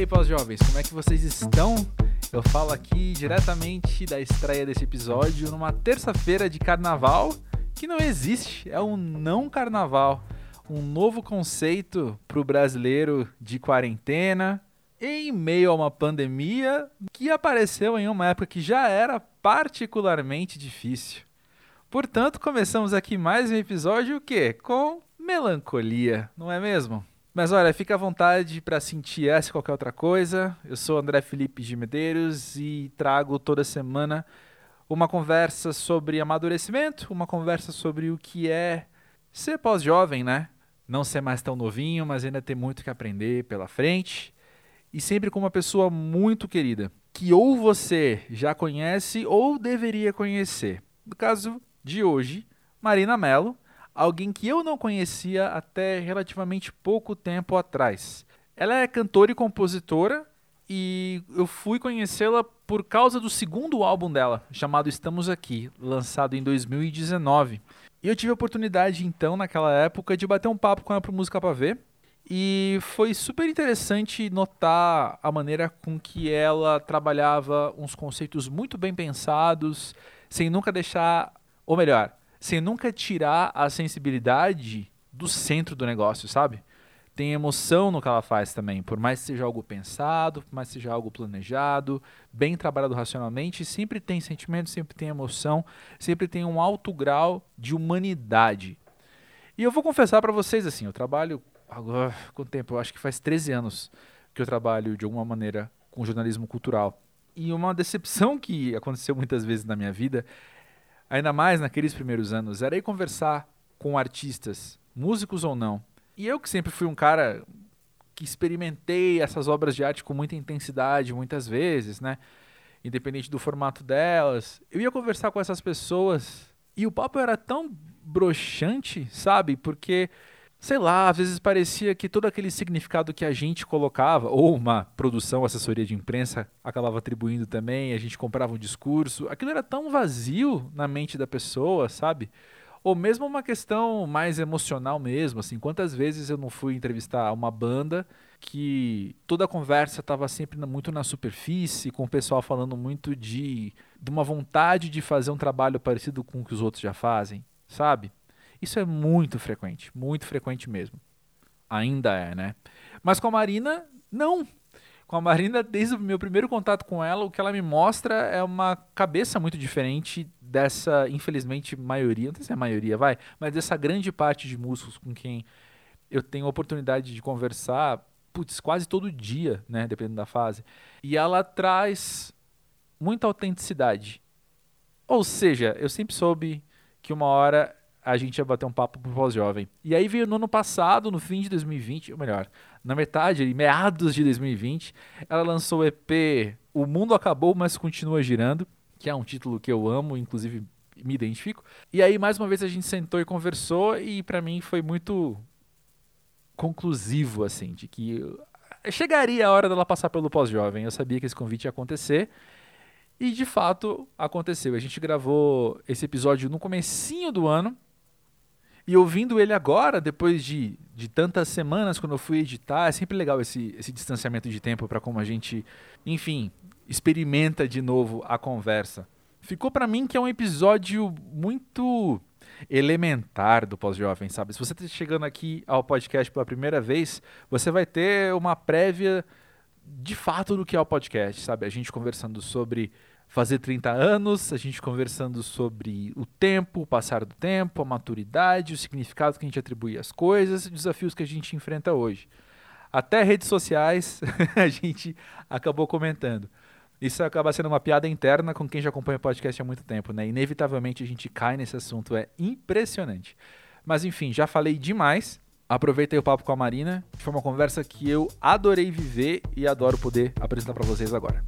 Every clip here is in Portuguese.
aí, pós-jovens, como é que vocês estão? Eu falo aqui diretamente da estreia desse episódio numa terça-feira de carnaval que não existe, é um não carnaval, um novo conceito para o brasileiro de quarentena, em meio a uma pandemia que apareceu em uma época que já era particularmente difícil. Portanto, começamos aqui mais um episódio o quê? Com melancolia, não é mesmo? Mas olha, fica à vontade para sentir essa e qualquer outra coisa. Eu sou André Felipe de Medeiros e trago toda semana uma conversa sobre amadurecimento, uma conversa sobre o que é ser pós-jovem, né? Não ser mais tão novinho, mas ainda ter muito que aprender pela frente. E sempre com uma pessoa muito querida, que ou você já conhece ou deveria conhecer. No caso de hoje, Marina Mello, alguém que eu não conhecia até relativamente pouco tempo atrás. Ela é cantora e compositora e eu fui conhecê-la por causa do segundo álbum dela, chamado Estamos Aqui, lançado em 2019. E eu tive a oportunidade então, naquela época, de bater um papo com ela para Música para Ver. E foi super interessante notar a maneira com que ela trabalhava uns conceitos muito bem pensados, sem nunca deixar, ou melhor, sem nunca tirar a sensibilidade do centro do negócio, sabe? Tem emoção no que ela faz também, por mais que seja algo pensado, por mais que seja algo planejado, bem trabalhado racionalmente, sempre tem sentimento, sempre tem emoção, sempre tem um alto grau de humanidade. E eu vou confessar para vocês assim, eu trabalho agora com tempo, eu acho que faz 13 anos que eu trabalho de alguma maneira com jornalismo cultural. E uma decepção que aconteceu muitas vezes na minha vida ainda mais naqueles primeiros anos, era ir conversar com artistas, músicos ou não. E eu que sempre fui um cara que experimentei essas obras de arte com muita intensidade muitas vezes, né? Independente do formato delas, eu ia conversar com essas pessoas e o papo era tão broxante, sabe? Porque sei lá, às vezes parecia que todo aquele significado que a gente colocava, ou uma produção, assessoria de imprensa acabava atribuindo também, a gente comprava um discurso, aquilo era tão vazio na mente da pessoa, sabe? Ou mesmo uma questão mais emocional mesmo, assim, quantas vezes eu não fui entrevistar uma banda que toda a conversa estava sempre muito na superfície, com o pessoal falando muito de, de uma vontade de fazer um trabalho parecido com o que os outros já fazem, sabe? Isso é muito frequente, muito frequente mesmo. Ainda é, né? Mas com a Marina, não. Com a Marina, desde o meu primeiro contato com ela, o que ela me mostra é uma cabeça muito diferente dessa, infelizmente, maioria, não sei se é a maioria, vai, mas dessa grande parte de músicos com quem eu tenho a oportunidade de conversar, putz, quase todo dia, né, dependendo da fase. E ela traz muita autenticidade. Ou seja, eu sempre soube que uma hora a gente ia bater um papo pro pós-jovem. E aí veio no ano passado, no fim de 2020, ou melhor, na metade, meados de 2020, ela lançou o EP O Mundo Acabou, mas Continua Girando, que é um título que eu amo, inclusive me identifico. E aí, mais uma vez, a gente sentou e conversou, e para mim foi muito conclusivo, assim, de que chegaria a hora dela passar pelo pós-jovem. Eu sabia que esse convite ia acontecer. E de fato aconteceu. A gente gravou esse episódio no comecinho do ano, e ouvindo ele agora, depois de, de tantas semanas, quando eu fui editar, é sempre legal esse, esse distanciamento de tempo para como a gente, enfim, experimenta de novo a conversa. Ficou para mim que é um episódio muito elementar do pós-jovem, sabe? Se você está chegando aqui ao podcast pela primeira vez, você vai ter uma prévia de fato do que é o podcast, sabe? A gente conversando sobre fazer 30 anos, a gente conversando sobre o tempo, o passar do tempo, a maturidade, o significado que a gente atribui às coisas desafios que a gente enfrenta hoje. Até redes sociais a gente acabou comentando. Isso acaba sendo uma piada interna com quem já acompanha o podcast há muito tempo, né? Inevitavelmente a gente cai nesse assunto, é impressionante. Mas enfim, já falei demais. Aproveitei o papo com a Marina. Foi uma conversa que eu adorei viver e adoro poder apresentar para vocês agora.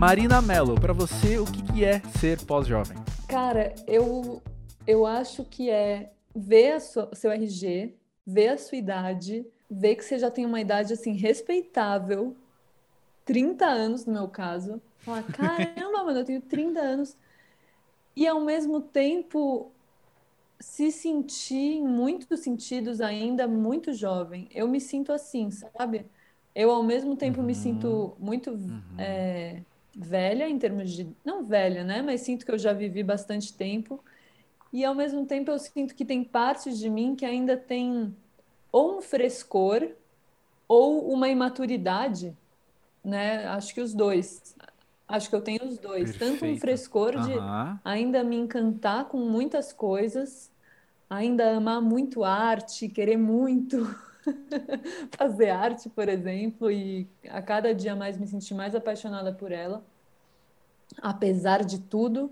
Marina Mello, para você, o que, que é ser pós-jovem? Cara, eu, eu acho que é ver o seu RG, ver a sua idade, ver que você já tem uma idade assim respeitável, 30 anos no meu caso. Falar, caramba, mano, eu tenho 30 anos. e ao mesmo tempo se sentir, em muitos sentidos, ainda muito jovem. Eu me sinto assim, sabe? Eu, ao mesmo tempo, uhum. me sinto muito uhum. é, velha, em termos de. Não velha, né? Mas sinto que eu já vivi bastante tempo. E, ao mesmo tempo, eu sinto que tem partes de mim que ainda tem ou um frescor ou uma imaturidade, né? Acho que os dois. Acho que eu tenho os dois. Perfeito. Tanto um frescor de uhum. ainda me encantar com muitas coisas, ainda amar muito arte, querer muito fazer arte, por exemplo, e a cada dia mais me sentir mais apaixonada por ela, apesar de tudo.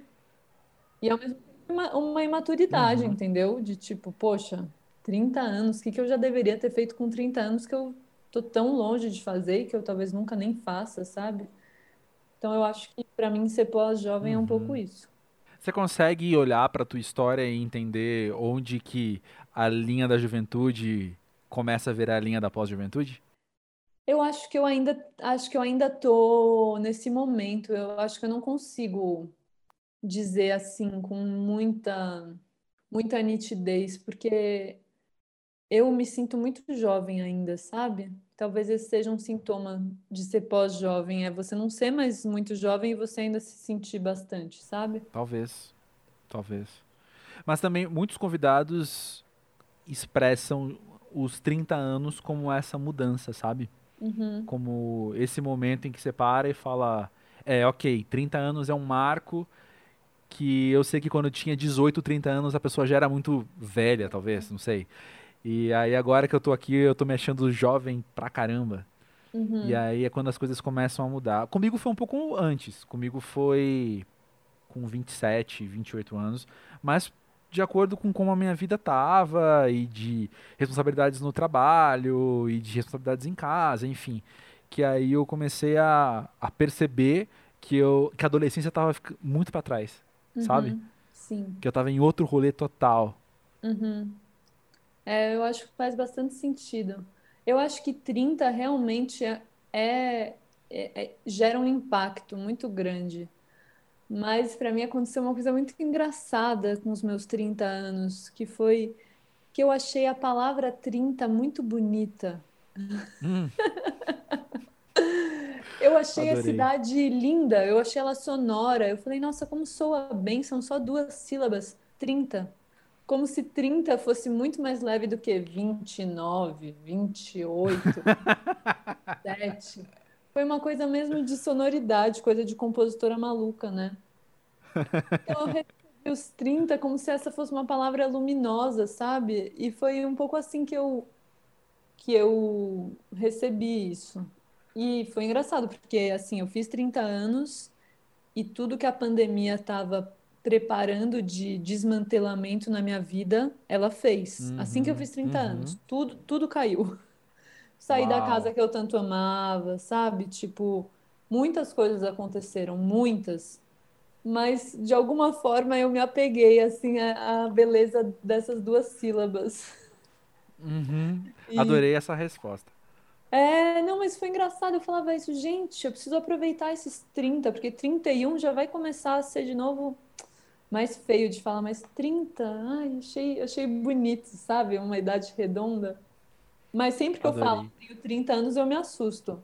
E ao mesmo tempo uma, uma imaturidade, uhum. entendeu? De tipo, poxa, 30 anos, o que, que eu já deveria ter feito com 30 anos que eu tô tão longe de fazer e que eu talvez nunca nem faça, sabe? Então eu acho que para mim ser pós-jovem uhum. é um pouco uhum. isso. Você consegue olhar para tua história e entender onde que a linha da juventude começa a virar a linha da pós-juventude? Eu acho que eu ainda acho que eu ainda tô nesse momento. Eu acho que eu não consigo dizer assim com muita muita nitidez, porque eu me sinto muito jovem ainda, sabe? Talvez esse seja um sintoma de ser pós-jovem, é você não ser mais muito jovem e você ainda se sentir bastante, sabe? Talvez. Talvez. Mas também muitos convidados expressam os 30 anos como essa mudança, sabe? Uhum. Como esse momento em que você para e fala: é, ok, 30 anos é um marco que eu sei que quando eu tinha 18, 30 anos a pessoa já era muito velha, talvez, não sei. E aí agora que eu tô aqui, eu tô me achando jovem pra caramba. Uhum. E aí é quando as coisas começam a mudar. Comigo foi um pouco antes. Comigo foi com 27, 28 anos. Mas de acordo com como a minha vida tava e de responsabilidades no trabalho e de responsabilidades em casa, enfim. Que aí eu comecei a, a perceber que, eu, que a adolescência tava muito para trás, uhum. sabe? Sim. Que eu tava em outro rolê total. Uhum. É, eu acho que faz bastante sentido. Eu acho que 30 realmente é, é, é gera um impacto muito grande. Mas para mim aconteceu uma coisa muito engraçada com os meus 30 anos, que foi que eu achei a palavra 30 muito bonita. Hum. eu achei Adorei. a cidade linda, eu achei ela sonora. Eu falei, nossa, como soa bem, são só duas sílabas, 30 como se 30 fosse muito mais leve do que 29, 28, 7. Foi uma coisa mesmo de sonoridade, coisa de compositora maluca, né? Então eu recebi os 30 como se essa fosse uma palavra luminosa, sabe? E foi um pouco assim que eu que eu recebi isso. E foi engraçado, porque assim, eu fiz 30 anos e tudo que a pandemia estava preparando de desmantelamento na minha vida, ela fez. Uhum, assim que eu fiz 30 uhum. anos, tudo, tudo caiu. Saí Uau. da casa que eu tanto amava, sabe? Tipo, muitas coisas aconteceram, muitas. Mas de alguma forma eu me apeguei assim à, à beleza dessas duas sílabas. Uhum. E... Adorei essa resposta. É, não, mas foi engraçado. Eu falava isso, gente, eu preciso aproveitar esses 30, porque 31 já vai começar a ser de novo mais feio de falar, mas 30, ai, achei, achei bonito, sabe? Uma idade redonda. Mas sempre que Adorei. eu falo tenho 30 anos, eu me assusto.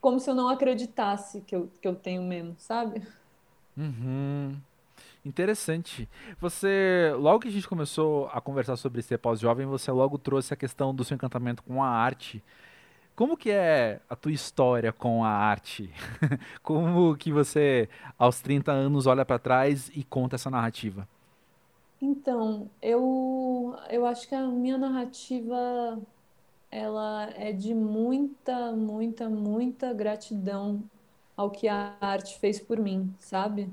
Como se eu não acreditasse que eu, que eu tenho mesmo, sabe? Uhum. Interessante. Você, logo que a gente começou a conversar sobre ser pós-jovem, você logo trouxe a questão do seu encantamento com a arte. Como que é a tua história com a arte? Como que você, aos 30 anos, olha para trás e conta essa narrativa? Então, eu, eu acho que a minha narrativa ela é de muita, muita, muita gratidão ao que a arte fez por mim, sabe?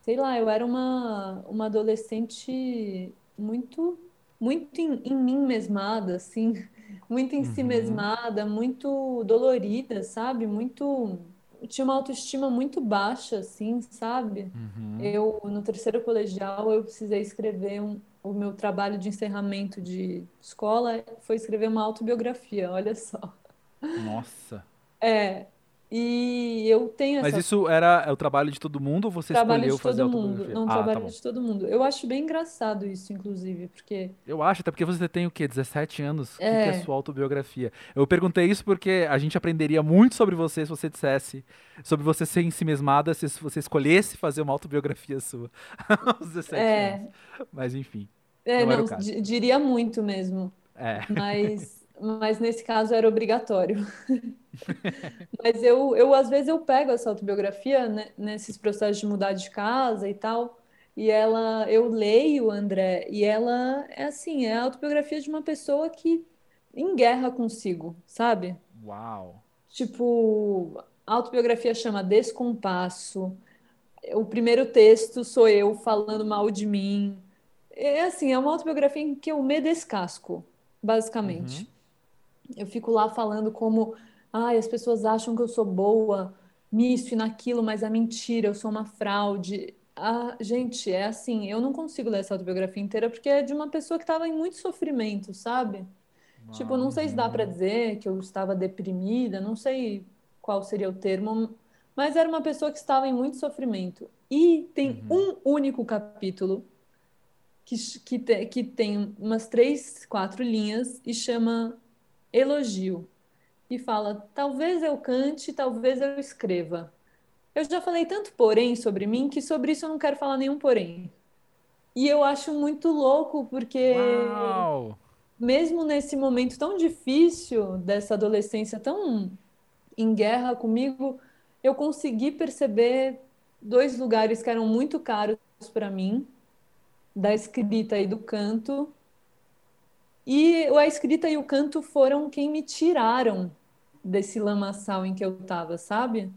Sei lá, eu era uma, uma adolescente muito, muito em, em mim mesmada, assim muito em si uhum. mesmada, muito dolorida, sabe? Muito tinha uma autoestima muito baixa, assim, sabe? Uhum. Eu no terceiro colegial eu precisei escrever um, o meu trabalho de encerramento de escola foi escrever uma autobiografia, olha só. Nossa. É. E eu tenho essa. Mas isso era é o trabalho de todo mundo ou você trabalho escolheu fazer mundo. autobiografia? Não, Ah, tá trabalho bom. de todo mundo. Eu acho bem engraçado isso, inclusive, porque Eu acho, até porque você tem o quê? 17 anos? O que, que É. é sua autobiografia? Eu perguntei isso porque a gente aprenderia muito sobre você se você dissesse, sobre você ser em si mesmada, se você escolhesse fazer uma autobiografia sua aos 17 é, anos. Mas enfim, é, Não não, diria muito mesmo. é. Mas, mas nesse caso era obrigatório. Mas eu, eu, às vezes, eu pego essa autobiografia, né, nesses processos de mudar de casa e tal, e ela, eu leio, André, e ela é assim, é a autobiografia de uma pessoa que em guerra consigo, sabe? Uau. Tipo, a autobiografia chama Descompasso. O primeiro texto sou eu falando mal de mim. É assim, é uma autobiografia em que eu me descasco, basicamente. Eu fico lá falando como, ai, as pessoas acham que eu sou boa nisso e naquilo, mas é mentira, eu sou uma fraude. Ah, gente, é assim, eu não consigo ler essa autobiografia inteira porque é de uma pessoa que estava em muito sofrimento, sabe? Tipo, não sei se dá para dizer que eu estava deprimida, não sei qual seria o termo, mas era uma pessoa que estava em muito sofrimento. E tem um único capítulo que, que, te- que tem umas três, quatro linhas e chama Elogio. E fala: talvez eu cante, talvez eu escreva. Eu já falei tanto porém sobre mim que sobre isso eu não quero falar nenhum porém. E eu acho muito louco porque Uau. mesmo nesse momento tão difícil dessa adolescência tão em guerra comigo, eu consegui perceber dois lugares que eram muito caros para mim, da escrita e do canto. E a escrita e o canto foram quem me tiraram desse lamaçal em que eu estava, sabe?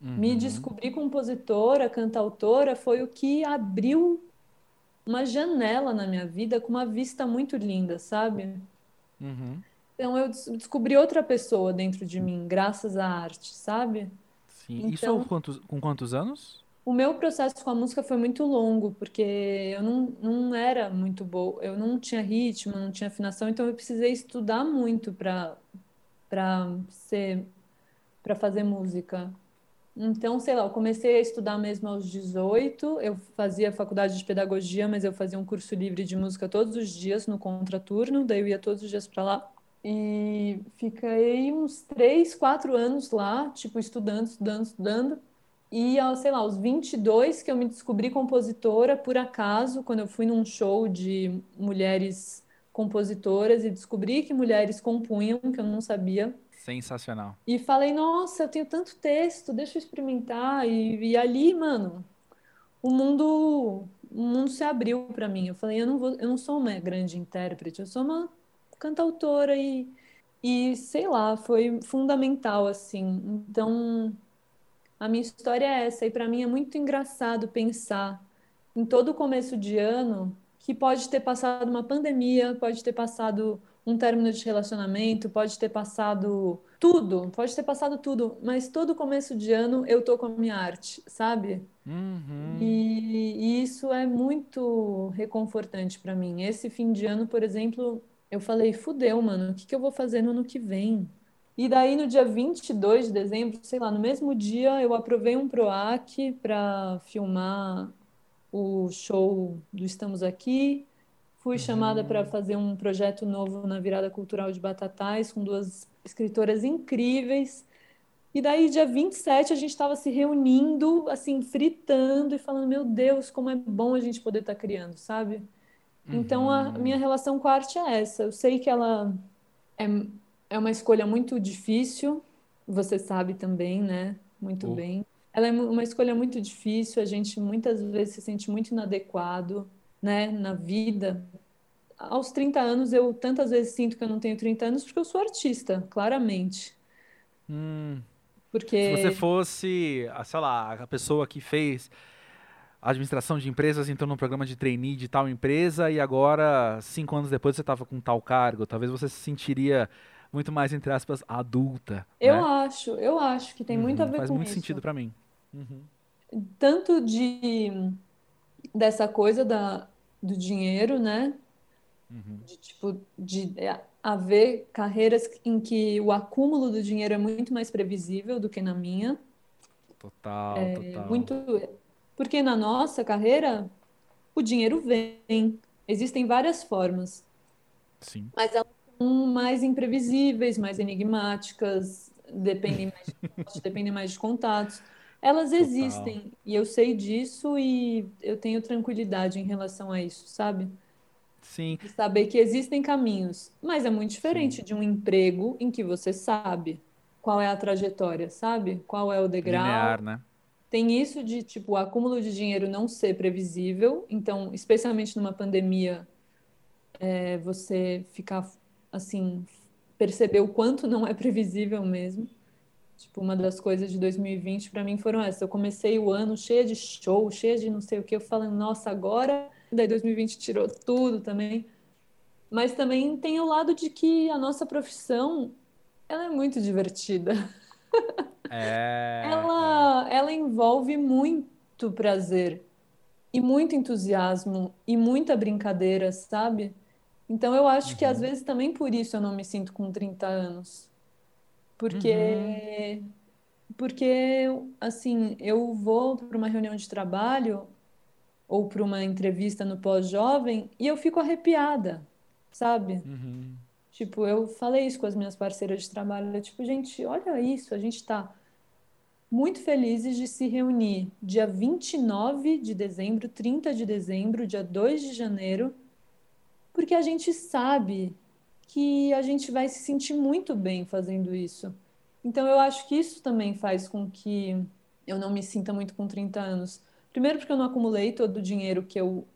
Me Uhum. descobrir compositora, cantautora, foi o que abriu uma janela na minha vida com uma vista muito linda, sabe? Uhum. Então eu des- descobri outra pessoa dentro de mim, graças à arte, sabe? Sim. Isso Então- aos quantos, com quantos anos? O meu processo com a música foi muito longo, porque eu não, não era muito boa, eu não tinha ritmo, não tinha afinação, então eu precisei estudar muito para ser para fazer música. Então, sei lá, eu comecei a estudar mesmo aos 18, eu fazia faculdade de pedagogia, mas eu fazia um curso livre de música todos os dias no contraturno, daí eu ia todos os dias para lá. E fiquei uns três, quatro anos lá, tipo, estudando, estudando, estudando. E, aos, sei lá, aos 22 que eu me descobri compositora, por acaso, quando eu fui num show de mulheres compositoras e descobri que mulheres compunham, que eu não sabia. Sensacional. E falei, nossa, eu tenho tanto texto, deixa eu experimentar. E, e ali, mano, o mundo, o mundo se abriu para mim. Eu falei, eu não vou, eu não sou uma grande intérprete, eu sou uma cantautora e, e sei lá, foi fundamental assim. Então, a minha história é essa. E para mim é muito engraçado pensar em todo o começo de ano que pode ter passado uma pandemia, pode ter passado um término de relacionamento, pode ter passado tudo, pode ter passado tudo, mas todo começo de ano eu tô com a minha arte, sabe? Uhum. E, e isso é muito reconfortante pra mim. Esse fim de ano, por exemplo, eu falei, fudeu, mano, o que que eu vou fazer no ano que vem? E daí no dia 22 de dezembro, sei lá, no mesmo dia eu aprovei um PROAC para filmar o show do Estamos Aqui. Fui chamada para fazer um projeto novo na Virada Cultural de Batatais com duas escritoras incríveis. E daí, dia 27, a gente estava se reunindo, assim, fritando e falando: Meu Deus, como é bom a gente poder estar criando, sabe? Então, a minha relação com a arte é essa. Eu sei que ela é, é uma escolha muito difícil, você sabe também, né? Muito Oh. bem. Ela é uma escolha muito difícil, a gente muitas vezes se sente muito inadequado, né, na vida. Aos 30 anos, eu tantas vezes sinto que eu não tenho 30 anos porque eu sou artista, claramente. Hum. Porque Se você fosse, sei lá, a pessoa que fez administração de empresas, entrou num programa de trainee de tal empresa e agora, cinco anos depois, você estava com tal cargo, talvez você se sentiria muito mais, entre aspas, adulta, eu né? acho, eu acho que tem muito a Uhum, ver Faz com muito isso. sentido pra mim. Uhum. Tanto de dessa coisa da, do dinheiro, né? Uhum. De tipo de é, haver carreiras em que o acúmulo do dinheiro é muito mais previsível do que na minha. Total, é, total. Muito, porque na nossa carreira o dinheiro vem, existem várias formas. Sim. Mas elas são mais imprevisíveis, mais enigmáticas, dependem mais de, dependem mais de contatos. Elas Total. existem e eu sei disso e eu tenho tranquilidade em relação a isso, sabe? Sim. Saber que existem caminhos, mas é muito diferente Sim. de um emprego em que você sabe qual é a trajetória, sabe? Qual é o degrau. Linear, né? Tem isso de, tipo, o acúmulo de dinheiro não ser previsível. Então, especialmente numa pandemia, é, você ficar, assim, perceber o quanto não é previsível mesmo. Tipo, uma das coisas de 2020 para mim foram essas. Eu comecei o ano cheia de show, cheia de não sei o que. Eu falando, nossa, agora. Daí 2020 tirou tudo também. Mas também tem o lado de que a nossa profissão ela é muito divertida. É. ela, ela envolve muito prazer e muito entusiasmo e muita brincadeira, sabe? Então eu acho uhum. que às uhum. vezes também por isso eu não me sinto com 30 anos. Porque, uhum. porque assim, eu vou para uma reunião de trabalho ou para uma entrevista no pós-jovem e eu fico arrepiada, sabe? Uhum. Tipo, eu falei isso com as minhas parceiras de trabalho, tipo, gente, olha isso, a gente está muito felizes de se reunir dia 29 de dezembro, 30 de dezembro, dia 2 de janeiro, porque a gente sabe que a gente vai se sentir muito bem fazendo isso. Então eu acho que isso também faz com que eu não me sinta muito com 30 anos. Primeiro porque eu não acumulei todo o dinheiro que eu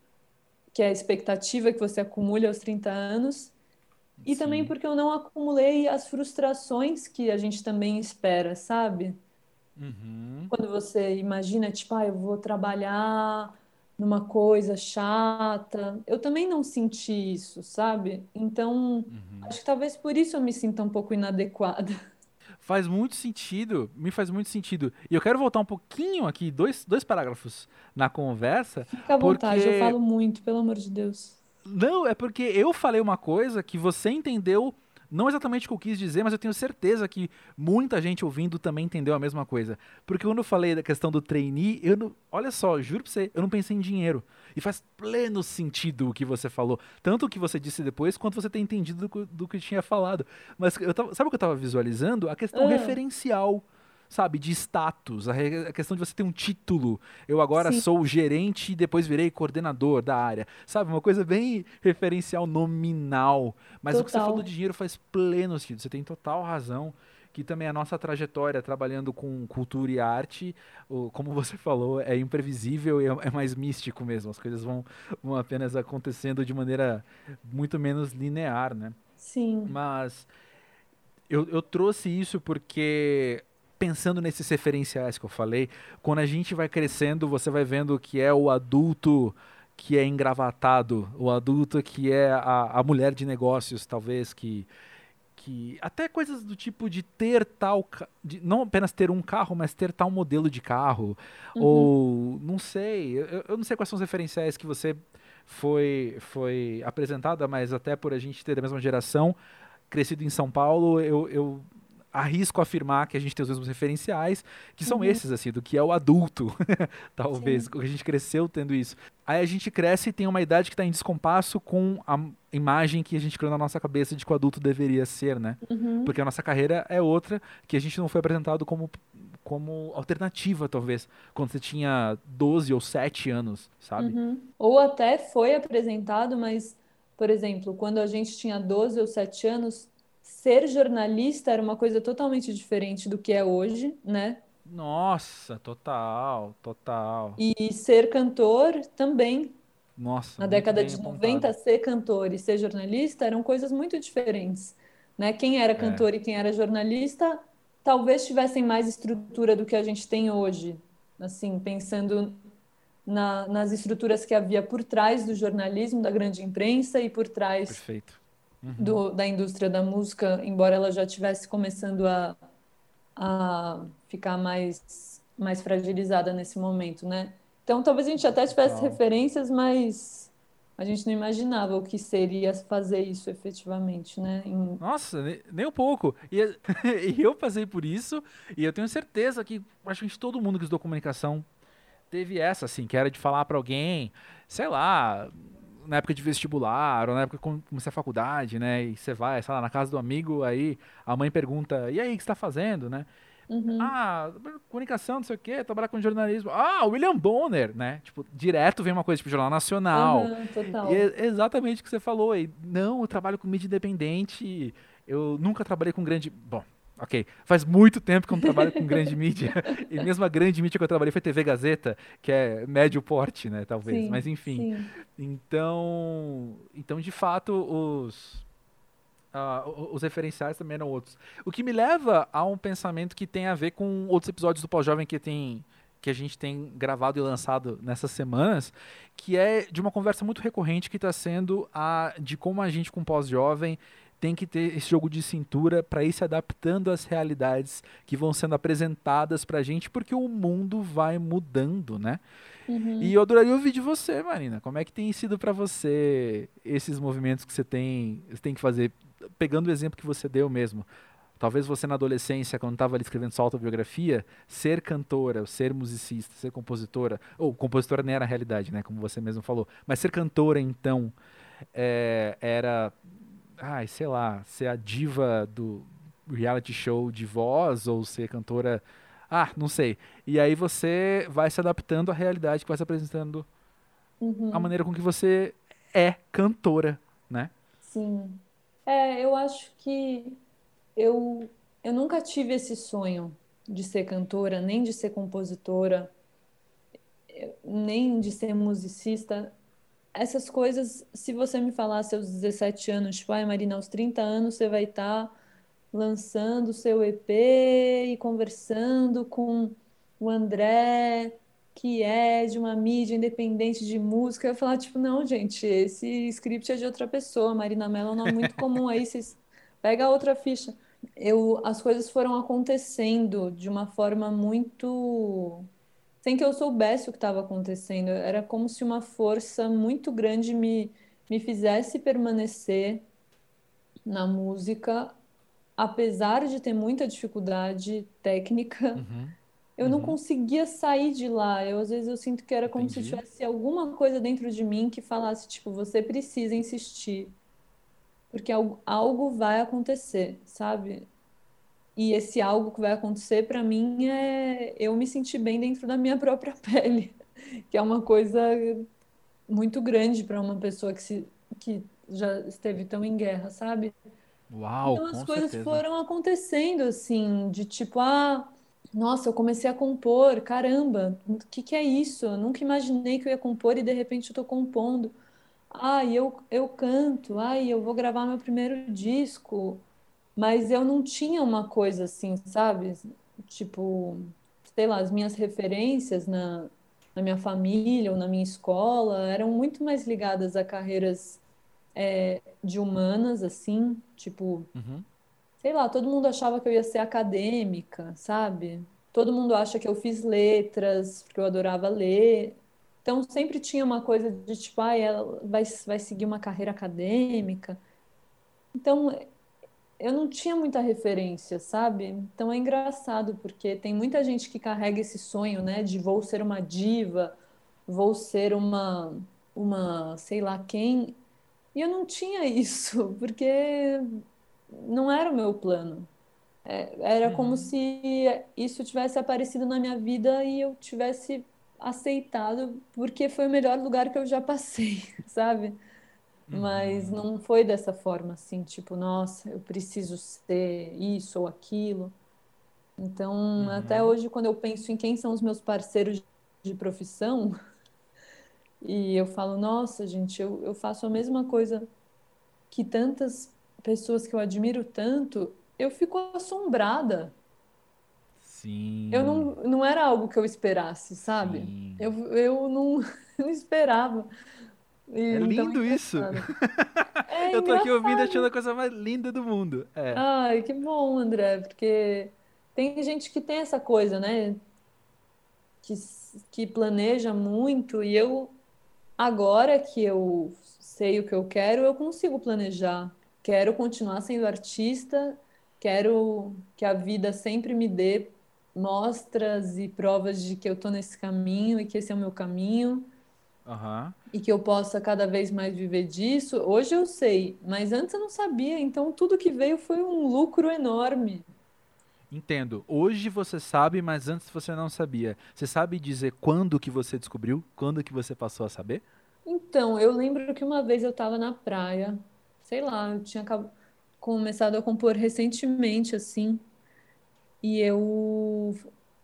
que é a expectativa que você acumule aos 30 anos. E Sim. também porque eu não acumulei as frustrações que a gente também espera, sabe? Uhum. Quando você imagina, tipo, ah, eu vou trabalhar numa coisa chata. Eu também não senti isso, sabe? Então, uhum. acho que talvez por isso eu me sinta um pouco inadequada. Faz muito sentido, me faz muito sentido. E eu quero voltar um pouquinho aqui, dois, dois parágrafos na conversa. Fica à vontade, porque... eu falo muito, pelo amor de Deus. Não, é porque eu falei uma coisa que você entendeu não exatamente o que eu quis dizer, mas eu tenho certeza que muita gente ouvindo também entendeu a mesma coisa. Porque quando eu falei da questão do trainee, eu não, olha só, juro pra você, eu não pensei em dinheiro. E faz pleno sentido o que você falou. Tanto o que você disse depois, quanto você ter entendido do, do que tinha falado. Mas eu tava, sabe o que eu estava visualizando? A questão uh. referencial sabe, de status, a, questão de você ter um título. Eu agora Sim. sou gerente e depois virei coordenador da área. Sabe, uma coisa bem referencial nominal. Mas total. o que você falou de dinheiro faz pleno sentido. Você tem total razão que também a nossa trajetória trabalhando com cultura e arte, como você falou, é imprevisível e é, é mais místico mesmo. As coisas vão, vão apenas acontecendo de maneira muito menos linear, né? Sim. Mas eu, eu trouxe isso porque pensando nesses referenciais que eu falei, quando a gente vai crescendo, você vai vendo que é o adulto que é engravatado, o adulto que é a, a mulher de negócios, talvez, que, que. Até coisas do tipo de ter tal. De, não apenas ter um carro, mas ter tal modelo de carro. Uhum. Ou. Não sei. Eu, eu não sei quais são os referenciais que você foi, foi apresentada, mas até por a gente ter da mesma geração, crescido em São Paulo, eu, eu arrisco afirmar que a gente tem os mesmos referenciais, que são uhum. esses, assim, do que é o adulto, talvez, Sim. a gente cresceu tendo isso. Aí a gente cresce e tem uma idade que está em descompasso com a imagem que a gente criou na nossa cabeça de que o adulto deveria ser, né? Uhum. Porque a nossa carreira é outra, que a gente não foi apresentado como, como alternativa, talvez, quando você tinha 12 ou 7 anos, sabe? Uhum. Ou até foi apresentado, mas, por exemplo, quando a gente tinha 12 ou 7 anos, ser jornalista era uma coisa totalmente diferente do que é hoje, né? Nossa, total, total. E ser cantor também. Nossa. Na década de apontado. 90, ser cantor e ser jornalista eram coisas muito diferentes. Né? Quem era é. cantor é. e quem era jornalista talvez tivessem mais estrutura do que a gente tem hoje. Assim, pensando na, nas estruturas que havia por trás do jornalismo, da grande imprensa e por trás Perfeito uhum. do, da indústria da música, embora ela já estivesse começando a, a ficar mais, mais fragilizada nesse momento, né? Então, talvez a gente até tivesse referências, mas a gente não imaginava o que seria fazer isso efetivamente, né? Em... Nossa, nem, nem, um pouco. E, e, eu passei por isso, e eu tenho certeza que praticamente todo mundo que estudou comunicação teve essa, assim, que era de falar para alguém, sei lá, na época de vestibular, ou na época que comecei a faculdade, né? E você vai, sei lá, na casa do amigo, aí a mãe pergunta, e aí, o que você tá fazendo, né? Uhum. Ah, comunicação, não sei o quê, trabalhar com jornalismo. Ah, William Bonner, né? Tipo, direto vem uma coisa tipo Jornal Nacional. Uhum, total. E é exatamente o que você falou aí. Não, eu trabalho com mídia independente. Eu nunca trabalhei com grande. Bom, ok. Faz muito tempo que eu não trabalho com grande mídia. E mesmo a grande mídia que eu trabalhei foi TV Gazeta, que é médio porte, né? Talvez. Sim, Mas enfim. Sim. Então, então, de fato, os Uh, os referenciais também eram outros. O que me leva a um pensamento que tem a ver com outros episódios do Pós-Jovem que tem que a gente tem gravado e lançado nessas semanas, que é de uma conversa muito recorrente que está sendo a de como a gente com pós-jovem tem que ter esse jogo de cintura para ir se adaptando às realidades que vão sendo apresentadas para a gente, porque o mundo vai mudando, né? Uhum. E eu adoraria ouvir de você, Marina. Como é que tem sido para você esses movimentos que você tem, você tem que fazer pegando o exemplo que você deu mesmo, talvez você na adolescência, quando estava ali escrevendo sua autobiografia, ser cantora, ser musicista, ser compositora, ou compositora nem era a realidade, né, como você mesmo falou, mas ser cantora então é, era, ai, sei lá, ser a diva do reality show de voz ou ser cantora, ah, não sei. E aí você vai se adaptando à realidade que vai se apresentando, uhum. a maneira com que você é cantora, né? Sim. É, eu acho que eu, eu nunca tive esse sonho de ser cantora, nem de ser compositora, nem de ser musicista. Essas coisas, se você me falasse aos 17 anos, tipo, ai Marina, aos 30 anos você vai estar tá lançando seu EP e conversando com o André que é de uma mídia independente de música, eu ia falar, tipo, não, gente, esse script é de outra pessoa, Marina Mello é um nome muito comum aí, vocês pega outra ficha. Eu, as coisas foram acontecendo de uma forma muito sem que eu soubesse o que estava acontecendo. Era como se uma força muito grande me, me fizesse permanecer na música, apesar de ter muita dificuldade técnica. Uhum eu não uhum. conseguia sair de lá. Eu às vezes eu sinto que era como Entendi. se tivesse alguma coisa dentro de mim que falasse tipo, você precisa insistir. Porque algo, algo vai acontecer, sabe? E esse algo que vai acontecer para mim é eu me sentir bem dentro da minha própria pele, que é uma coisa muito grande para uma pessoa que se que já esteve tão em guerra, sabe? Uau, então as coisas certeza. foram acontecendo assim, de tipo, ah, nossa, eu comecei a compor, caramba, o que que é isso? Eu nunca imaginei que eu ia compor e de repente eu tô compondo. Ai, eu, eu canto, ai, eu vou gravar meu primeiro disco. Mas eu não tinha uma coisa assim, sabe? Tipo, sei lá, as minhas referências na, na minha família ou na minha escola eram muito mais ligadas a carreiras é, de humanas, assim, tipo, Uhum sei lá, todo mundo achava que eu ia ser acadêmica, sabe? Todo mundo acha que eu fiz letras, porque eu adorava ler. Então sempre tinha uma coisa de tipo, ah, ela vai, vai seguir uma carreira acadêmica. Então eu não tinha muita referência, sabe? Então é engraçado, porque tem muita gente que carrega esse sonho, né, de vou ser uma diva, vou ser uma, uma, sei lá quem. E eu não tinha isso, porque não era o meu plano. É, era uhum. como se isso tivesse aparecido na minha vida e eu tivesse aceitado porque foi o melhor lugar que eu já passei, sabe? Uhum. Mas não foi dessa forma assim, tipo, nossa, eu preciso ser isso ou aquilo. Então, uhum. até hoje, quando eu penso em quem são os meus parceiros de profissão, e eu falo, nossa, gente, eu, eu faço a mesma coisa que tantas pessoas que eu admiro tanto, eu fico assombrada. Sim. Eu não, não era algo que eu esperasse, sabe? Sim. Eu, eu não, não esperava. E, é então, lindo isso. É eu tô aqui ouvindo achando a coisa mais linda do mundo. É. Ai, que bom, André, porque tem gente que tem essa coisa, né? Que, que planeja muito e eu agora que eu sei o que eu quero, eu consigo planejar. Quero continuar sendo artista, quero que a vida sempre me dê mostras e provas de que eu estou nesse caminho e que esse é o meu caminho. Uhum. E que eu possa cada vez mais viver disso. Hoje eu sei, mas antes eu não sabia. Então tudo que veio foi um lucro enorme. Entendo. Hoje você sabe, mas antes você não sabia. Você sabe dizer quando que você descobriu? Quando que você passou a saber? Então, eu lembro que uma vez eu estava na praia, sei lá, eu tinha começado a compor recentemente, assim, e eu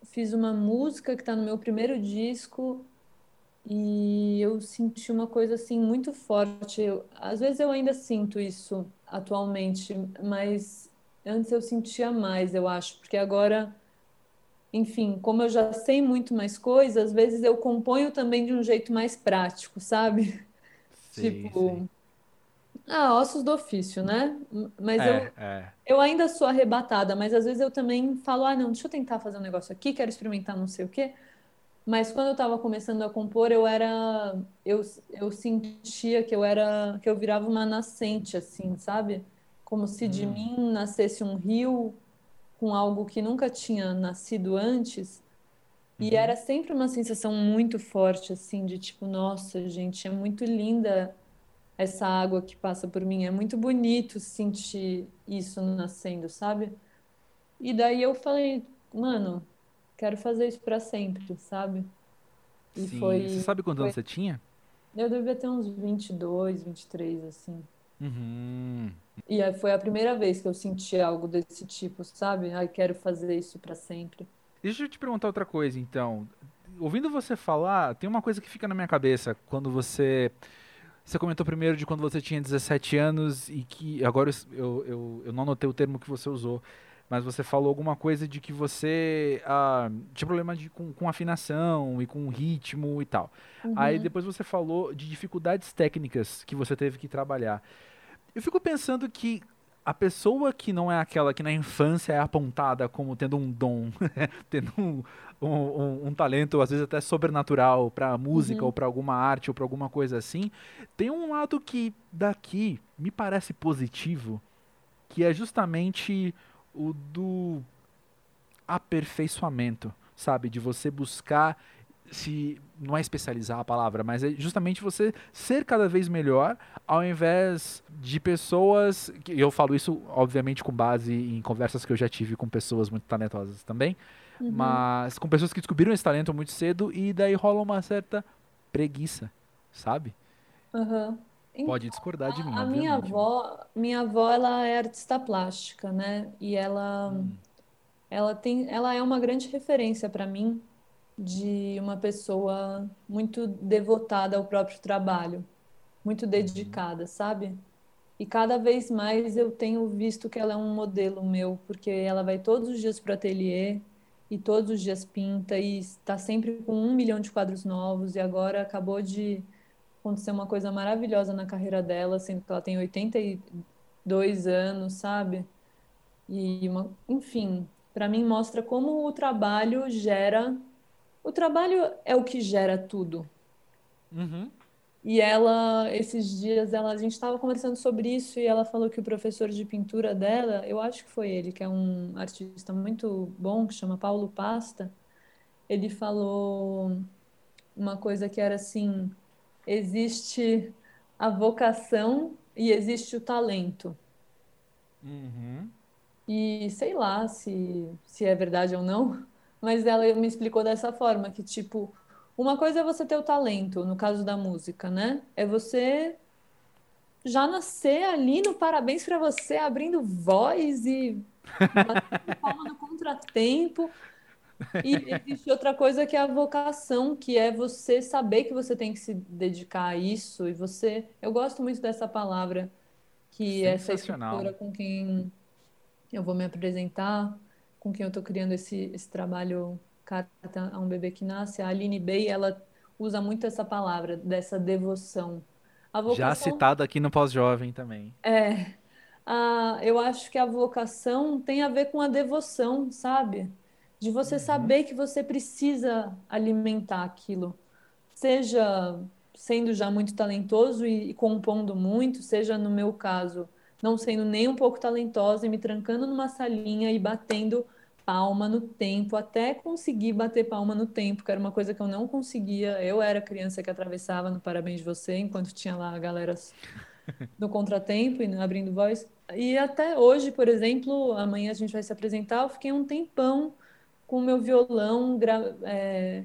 fiz uma música que está no meu primeiro disco e eu senti uma coisa assim muito forte. Eu, às vezes eu ainda sinto isso atualmente, mas Antes eu sentia mais, eu acho, porque agora, enfim, como eu já sei muito mais coisas, às vezes eu componho também de um jeito mais prático, sabe? Sim, tipo, sim. ah, ossos do ofício, né? Mas é, eu, é. eu ainda sou arrebatada, mas às vezes eu também falo, ah, não, deixa eu tentar fazer um negócio aqui, quero experimentar não sei o quê. Mas quando eu estava começando a compor, eu era, eu, eu sentia que eu era, que eu virava uma nascente, assim, sabe? como se de hum. mim nascesse um rio com algo que nunca tinha nascido antes. E uhum. era sempre uma sensação muito forte, assim, de tipo, nossa, gente, é muito linda essa água que passa por mim. É muito bonito sentir isso nascendo, sabe? E daí eu falei, mano, quero fazer isso para sempre, sabe? E Sim. foi. Você sabe quantos foi... anos você tinha? Eu devia ter uns 22, 23, assim. Uhum. E aí foi a primeira vez que eu senti algo desse tipo, sabe? Ai, quero fazer isso para sempre. Deixa eu te perguntar outra coisa, então. Ouvindo você falar, tem uma coisa que fica na minha cabeça quando você. Você comentou primeiro de quando você tinha 17 anos e que. Agora eu, eu, eu não anotei o termo que você usou, mas você falou alguma coisa de que você ah, tinha problema de, com, com afinação e com ritmo e tal. Uhum. Aí depois você falou de dificuldades técnicas que você teve que trabalhar. Eu fico pensando que a pessoa que não é aquela que na infância é apontada como tendo um dom, tendo um, um, um, um, talento às vezes até sobrenatural para música uhum. ou para alguma arte ou para alguma coisa assim, tem um lado que daqui me parece positivo, que é justamente o do aperfeiçoamento, sabe, de você buscar se não é especializar a palavra, mas é justamente você ser cada vez melhor, ao invés de pessoas. E eu falo isso, obviamente, com base em conversas que eu já tive com pessoas muito talentosas também, uhum. mas com pessoas que descobriram esse talento muito cedo e daí rola uma certa preguiça, sabe? Uhum. Pode discordar de mim. A, minha avó, minha avó, ela é artista plástica, né? E ela, hum. ela tem, ela é uma grande referência para mim de uma pessoa muito devotada ao próprio trabalho, muito dedicada, sabe? E cada vez mais eu tenho visto que ela é um modelo meu, porque ela vai todos os dias para o ateliê e todos os dias pinta e está sempre com um milhão de quadros novos e agora acabou de acontecer uma coisa maravilhosa na carreira dela, sendo que ela tem 82 anos, sabe? E uma, enfim, para mim mostra como o trabalho gera o trabalho é o que gera tudo. Uhum. E ela, esses dias, ela, a gente estava conversando sobre isso e ela falou que o professor de pintura dela, eu acho que foi ele, que é um artista muito bom, que chama Paulo Pasta, ele falou uma coisa que era assim: existe a vocação e existe o talento. Uhum. E sei lá se, se é verdade ou não, mas ela me explicou dessa forma, que tipo, uma coisa é você ter o talento, no caso da música, né? É você já nascer ali no parabéns para você, abrindo voz e batendo palma no contratempo. E existe outra coisa que é a vocação, que é você saber que você tem que se dedicar a isso. E você. Eu gosto muito dessa palavra, que essa escritora com quem eu vou me apresentar com quem eu estou criando esse, esse trabalho Carta a um Bebê que Nasce, a Aline Bey, ela usa muito essa palavra, dessa devoção. Vocação, Já citada aqui no Pós-Jovem também. É. A, eu acho que a vocação tem a ver com a devoção, sabe? De você uhum. saber que você precisa alimentar aquilo. Seja sendo já muito talentoso e, e compondo muito, seja no meu caso, não sendo nem um pouco talentosa e me trancando numa salinha e batendo palma no tempo, até conseguir bater palma no tempo, que era uma coisa que eu não conseguia. Eu era criança que atravessava no Parabéns de Você, enquanto tinha lá a galera no contratempo e abrindo voz. E até hoje, por exemplo, amanhã a gente vai se apresentar, eu fiquei um tempão com o meu violão, gra é,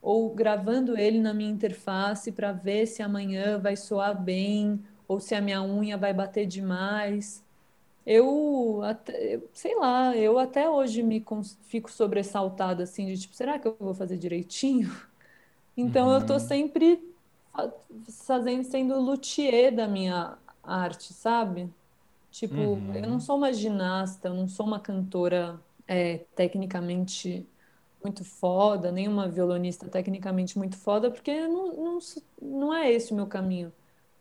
ou gravando ele na minha interface para ver se amanhã vai soar bem, ou se a minha unha vai bater demais. Eu, até, sei lá, eu até hoje me fico sobressaltada assim, de tipo, será que eu vou fazer direitinho? Então uhum. eu tô uhum. sempre fazendo, sendo luthier da minha arte, sabe? Tipo, uhum. eu não sou uma ginasta, eu não sou uma cantora é, tecnicamente muito foda, nem uma violonista tecnicamente muito foda, porque não, não, não é esse o meu caminho.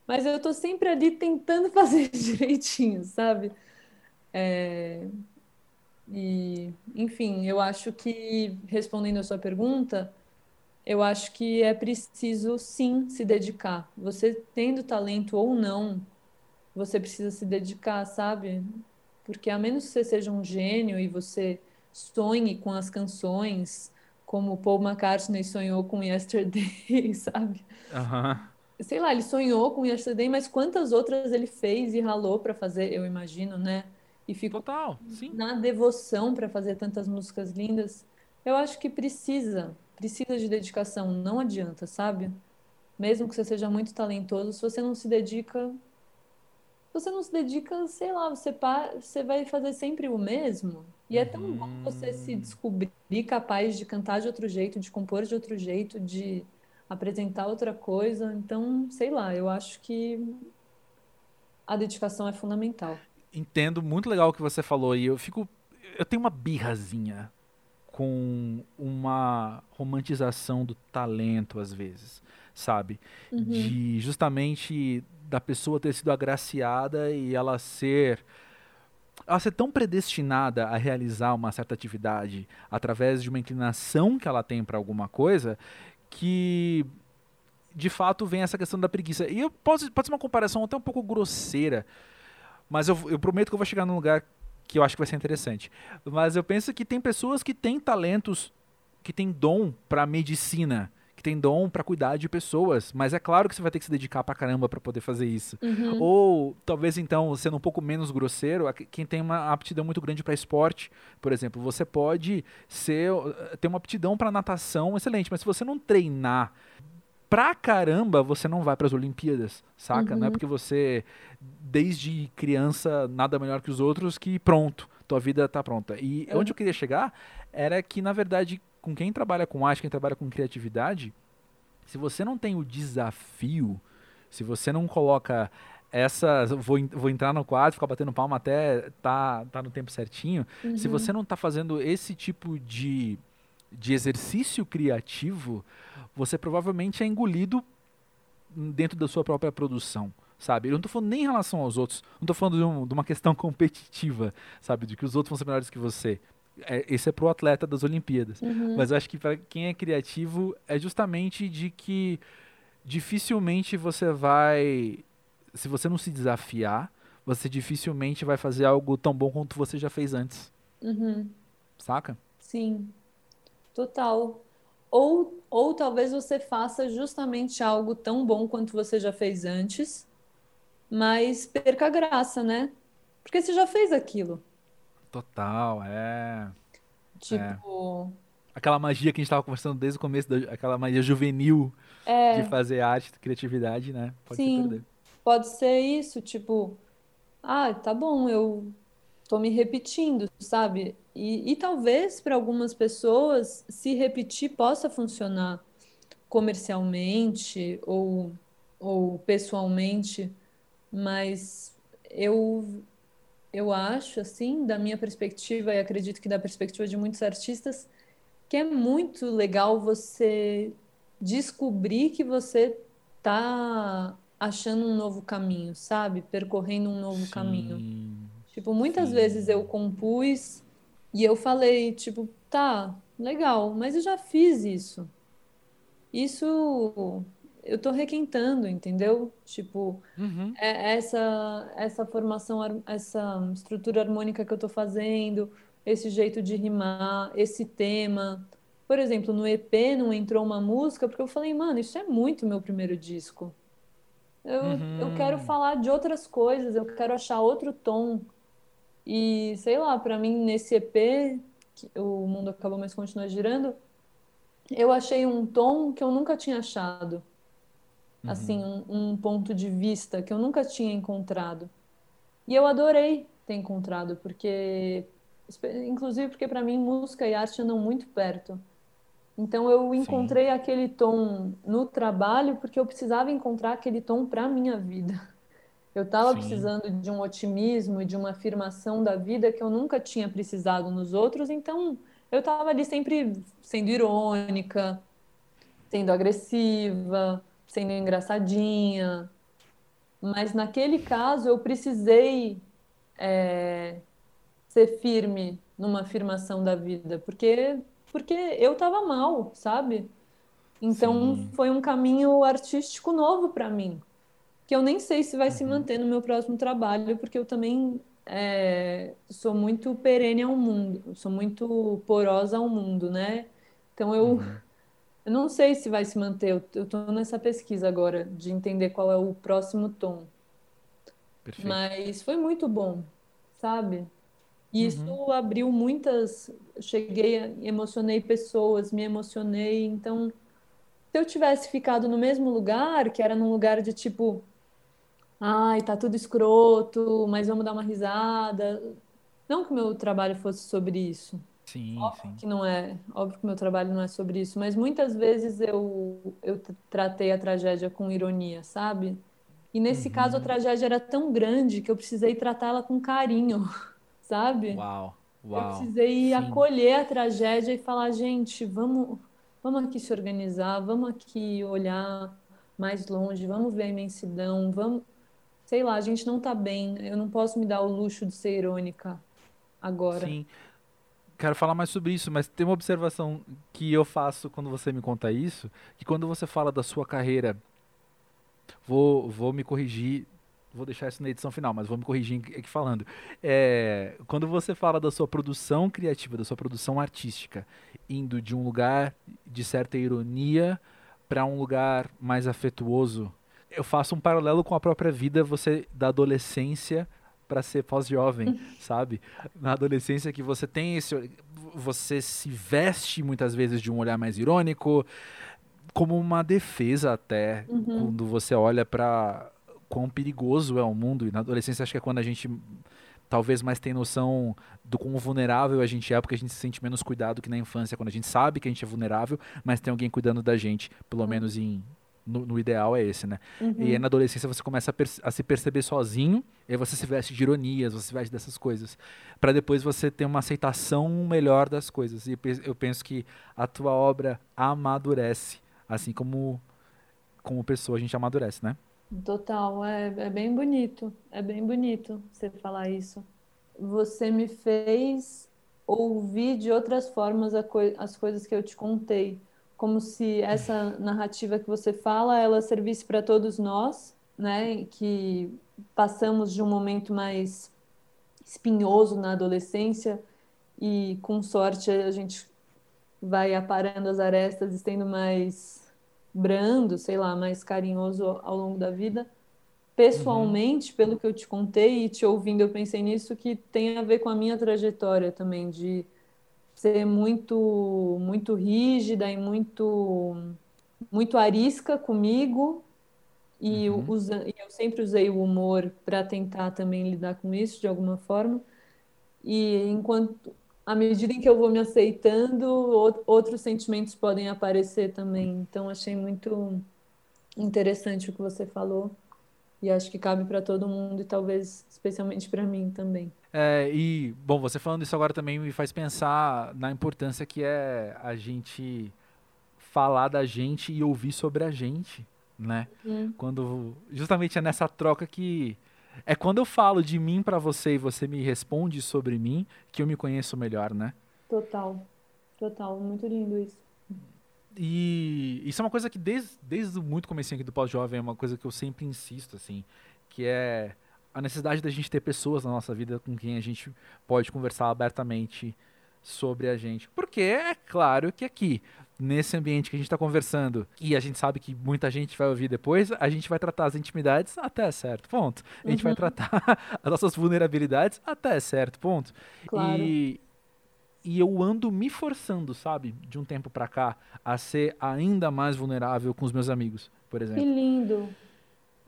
Mas eu tô sempre ali tentando fazer direitinho, sabe? É, e, enfim, eu acho que, respondendo a sua pergunta, eu acho que é preciso sim se dedicar. Você tendo talento ou não, você precisa se dedicar, sabe? Porque a menos que você seja um gênio e você sonhe com as canções, como Paul McCartney sonhou com Yesterday, sabe? Uhum. Sei lá, ele sonhou com Yesterday, mas quantas outras ele fez e ralou para fazer, eu imagino, né? E ficou Total, sim. na devoção para fazer tantas músicas lindas. Eu acho que precisa, precisa de dedicação, não adianta, sabe? Mesmo que você seja muito talentoso, se você não se dedica, você não se dedica, sei lá, você, você vai fazer sempre o mesmo. E é tão bom você se hum. descobrir capaz de cantar de outro jeito, de compor de outro jeito, de apresentar outra coisa. Então, sei lá, eu acho que a dedicação é fundamental. Entendo muito legal o que você falou e eu fico eu tenho uma birrazinha com uma romantização do talento às vezes, sabe? Uhum. De justamente da pessoa ter sido agraciada e ela ser ela ser tão predestinada a realizar uma certa atividade através de uma inclinação que ela tem para alguma coisa que de fato vem essa questão da preguiça. E eu posso, pode ser uma comparação até um pouco grosseira, mas eu, eu prometo que eu vou chegar num lugar que eu acho que vai ser interessante. Mas eu penso que tem pessoas que têm talentos, que têm dom para medicina, que tem dom para cuidar de pessoas, mas é claro que você vai ter que se dedicar pra caramba para poder fazer isso. Uhum. Ou talvez então, sendo um pouco menos grosseiro, quem tem uma aptidão muito grande para esporte, por exemplo, você pode ser ter uma aptidão para natação excelente, mas se você não treinar pra caramba, você não vai para as Olimpíadas, saca? Uhum. Não é uhum. porque você desde criança nada melhor que os outros que pronto, tua vida tá pronta. E uhum. onde eu queria chegar era que na verdade com quem trabalha com arte, quem trabalha com criatividade, se você não tem o desafio, se você não coloca essa. Vou, vou entrar no quadro, ficar batendo palma até tá, tá no tempo certinho. Uhum. Se você não está fazendo esse tipo de, de exercício criativo, você provavelmente é engolido dentro da sua própria produção. Sabe? Eu não estou falando nem em relação aos outros, não estou falando de, um, de uma questão competitiva, sabe? De que os outros vão ser melhores que você é, esse é pro atleta das Olimpíadas. Uhum. Mas eu acho que para quem é criativo é justamente de que dificilmente você vai, se você não se desafiar, você dificilmente vai fazer algo tão bom quanto você já fez antes. Uhum. Saca? Sim, total. Ou, ou talvez você faça justamente algo tão bom quanto você já fez antes, mas perca a graça, né? Porque você já fez aquilo. Total, é. Tipo. É. Aquela magia que a gente estava conversando desde o começo, da, aquela magia juvenil é. de fazer arte, criatividade, né? Pode Sim, ser pode ser isso, tipo, ah, tá bom, eu tô me repetindo, sabe? E, e talvez para algumas pessoas se repetir possa funcionar comercialmente ou, ou pessoalmente, mas eu eu acho, assim, da minha perspectiva, e acredito que da perspectiva de muitos artistas, que é muito legal você descobrir que você tá achando um novo caminho, sabe? Percorrendo um novo sim, caminho. Tipo, muitas sim. vezes eu compus e eu falei, tipo, tá, legal, mas eu já fiz isso. Isso eu tô requentando, entendeu? Tipo, Uhum. é essa essa formação, essa estrutura harmônica que eu tô fazendo, esse jeito de rimar, esse tema. Por exemplo, no EP não entrou uma música porque eu falei, mano, isso é muito meu primeiro disco. Eu, eu quero Uhum. falar de outras coisas, eu quero achar outro tom. E sei lá, pra mim nesse EP, que o mundo acabou, mas continua girando, eu achei um tom que eu nunca tinha achado. Assim, Uhum. um, um ponto de vista que eu nunca tinha encontrado. E eu adorei ter encontrado, porque, inclusive porque para mim música e arte andam muito perto. Então eu Sim, encontrei aquele tom no trabalho porque eu precisava encontrar aquele tom para minha vida. Eu estava sim. precisando de um otimismo e de uma afirmação da vida que eu nunca tinha precisado nos outros, então eu estava ali sempre sendo irônica, sendo agressiva, sendo engraçadinha. Mas naquele caso eu precisei é, ser firme numa afirmação da vida, porque porque eu estava mal, sabe? Então Sim. foi um caminho artístico novo para mim, que eu nem sei se vai se Uhum. manter no meu próximo trabalho, porque eu também é, sou muito perene ao mundo, sou muito porosa ao mundo, né? Então eu, Uhum. Eu não sei se vai se manter, eu, tô nessa pesquisa agora de entender qual é o próximo tom. Perfeito. Mas foi muito bom, sabe? E Uhum. isso abriu muitas. Cheguei, emocionei pessoas, me emocionei. Então, se eu tivesse ficado no mesmo lugar, que era num lugar de tipo, ai, tá tudo escroto, mas vamos dar uma risada. Não que o meu trabalho fosse sobre isso. Sim, Óbvio sim. que não é, óbvio que o meu trabalho não é sobre isso, mas muitas vezes eu, eu tratei a tragédia com ironia, sabe? E nesse caso a Uhum. tragédia era tão grande que eu precisei tratá-la com carinho, sabe? Uau, Eu uau. precisei Sim. acolher a tragédia e falar, gente, vamos, vamos aqui se organizar, vamos aqui olhar mais longe, vamos ver a imensidão, vamos, sei lá, a gente não tá bem, eu não posso me dar o luxo de ser irônica agora. Sim. Quero falar mais sobre isso, mas tem uma observação que eu faço quando você me conta isso, que quando você fala da sua carreira, vou, vou me corrigir, vou deixar isso na edição final, mas vou me corrigir aqui falando. É, quando você fala da sua produção criativa, da sua produção artística, indo de um lugar de certa ironia para um lugar mais afetuoso, eu faço um paralelo com a própria vida, você da adolescência para ser pós-jovem, sabe? Na adolescência que você tem esse você se veste muitas vezes de um olhar mais irônico, como uma defesa até, Uhum, quando você olha para quão perigoso é o mundo. E na adolescência acho que é quando a gente talvez mais tem noção do quão vulnerável a gente é, porque a gente se sente menos cuidado que na infância, quando a gente sabe que a gente é vulnerável, mas tem alguém cuidando da gente, pelo menos em no, no ideal é esse, né? E aí uhum. na adolescência você começa a, a se perceber sozinho, e aí você se veste de ironias, você se veste dessas coisas, Pra depois você ter uma aceitação melhor das coisas. E pe- eu penso que a tua obra amadurece, assim como como pessoa a gente amadurece, né? Total, é, é bem bonito, é bem bonito você falar isso. Você me fez ouvir de outras formas a coi- as coisas que eu te contei, como se essa narrativa que você fala, ela servisse para todos nós, né, que passamos de um momento mais espinhoso na adolescência e com sorte a gente vai aparando as arestas e sendo mais brando, sei lá, mais carinhoso ao longo da vida. Uhum, Pessoalmente, pelo que eu te contei e te ouvindo, eu pensei nisso que tem a ver com a minha trajetória também, de ser muito, muito rígida e muito, muito arisca comigo. E uhum, usa, eu sempre usei o humor para tentar também lidar com isso de alguma forma. E enquanto, à medida em que eu vou me aceitando, ou- outros sentimentos podem aparecer também. Então, achei muito interessante o que você falou. E acho que cabe para todo mundo e talvez especialmente para mim também. É, e, bom, você falando isso agora também me faz pensar na importância que é a gente falar da gente e ouvir sobre a gente, né? Hum, Quando justamente é nessa troca que é quando eu falo de mim pra você e você me responde sobre mim que eu me conheço melhor, né? total, total, muito lindo isso. E isso é uma coisa que desde, desde muito comecinho aqui do pós-jovem é uma coisa que eu sempre insisto, assim, que é a necessidade da gente ter pessoas na nossa vida com quem a gente pode conversar abertamente sobre a gente. Porque é claro que aqui, nesse ambiente que a gente está conversando, e a gente sabe que muita gente vai ouvir depois, a gente vai tratar as intimidades até certo ponto. A gente uhum. vai tratar as nossas vulnerabilidades até certo ponto. Claro. E, e eu ando me forçando, sabe, de um tempo para cá, a ser ainda mais vulnerável com os meus amigos, por exemplo. Que lindo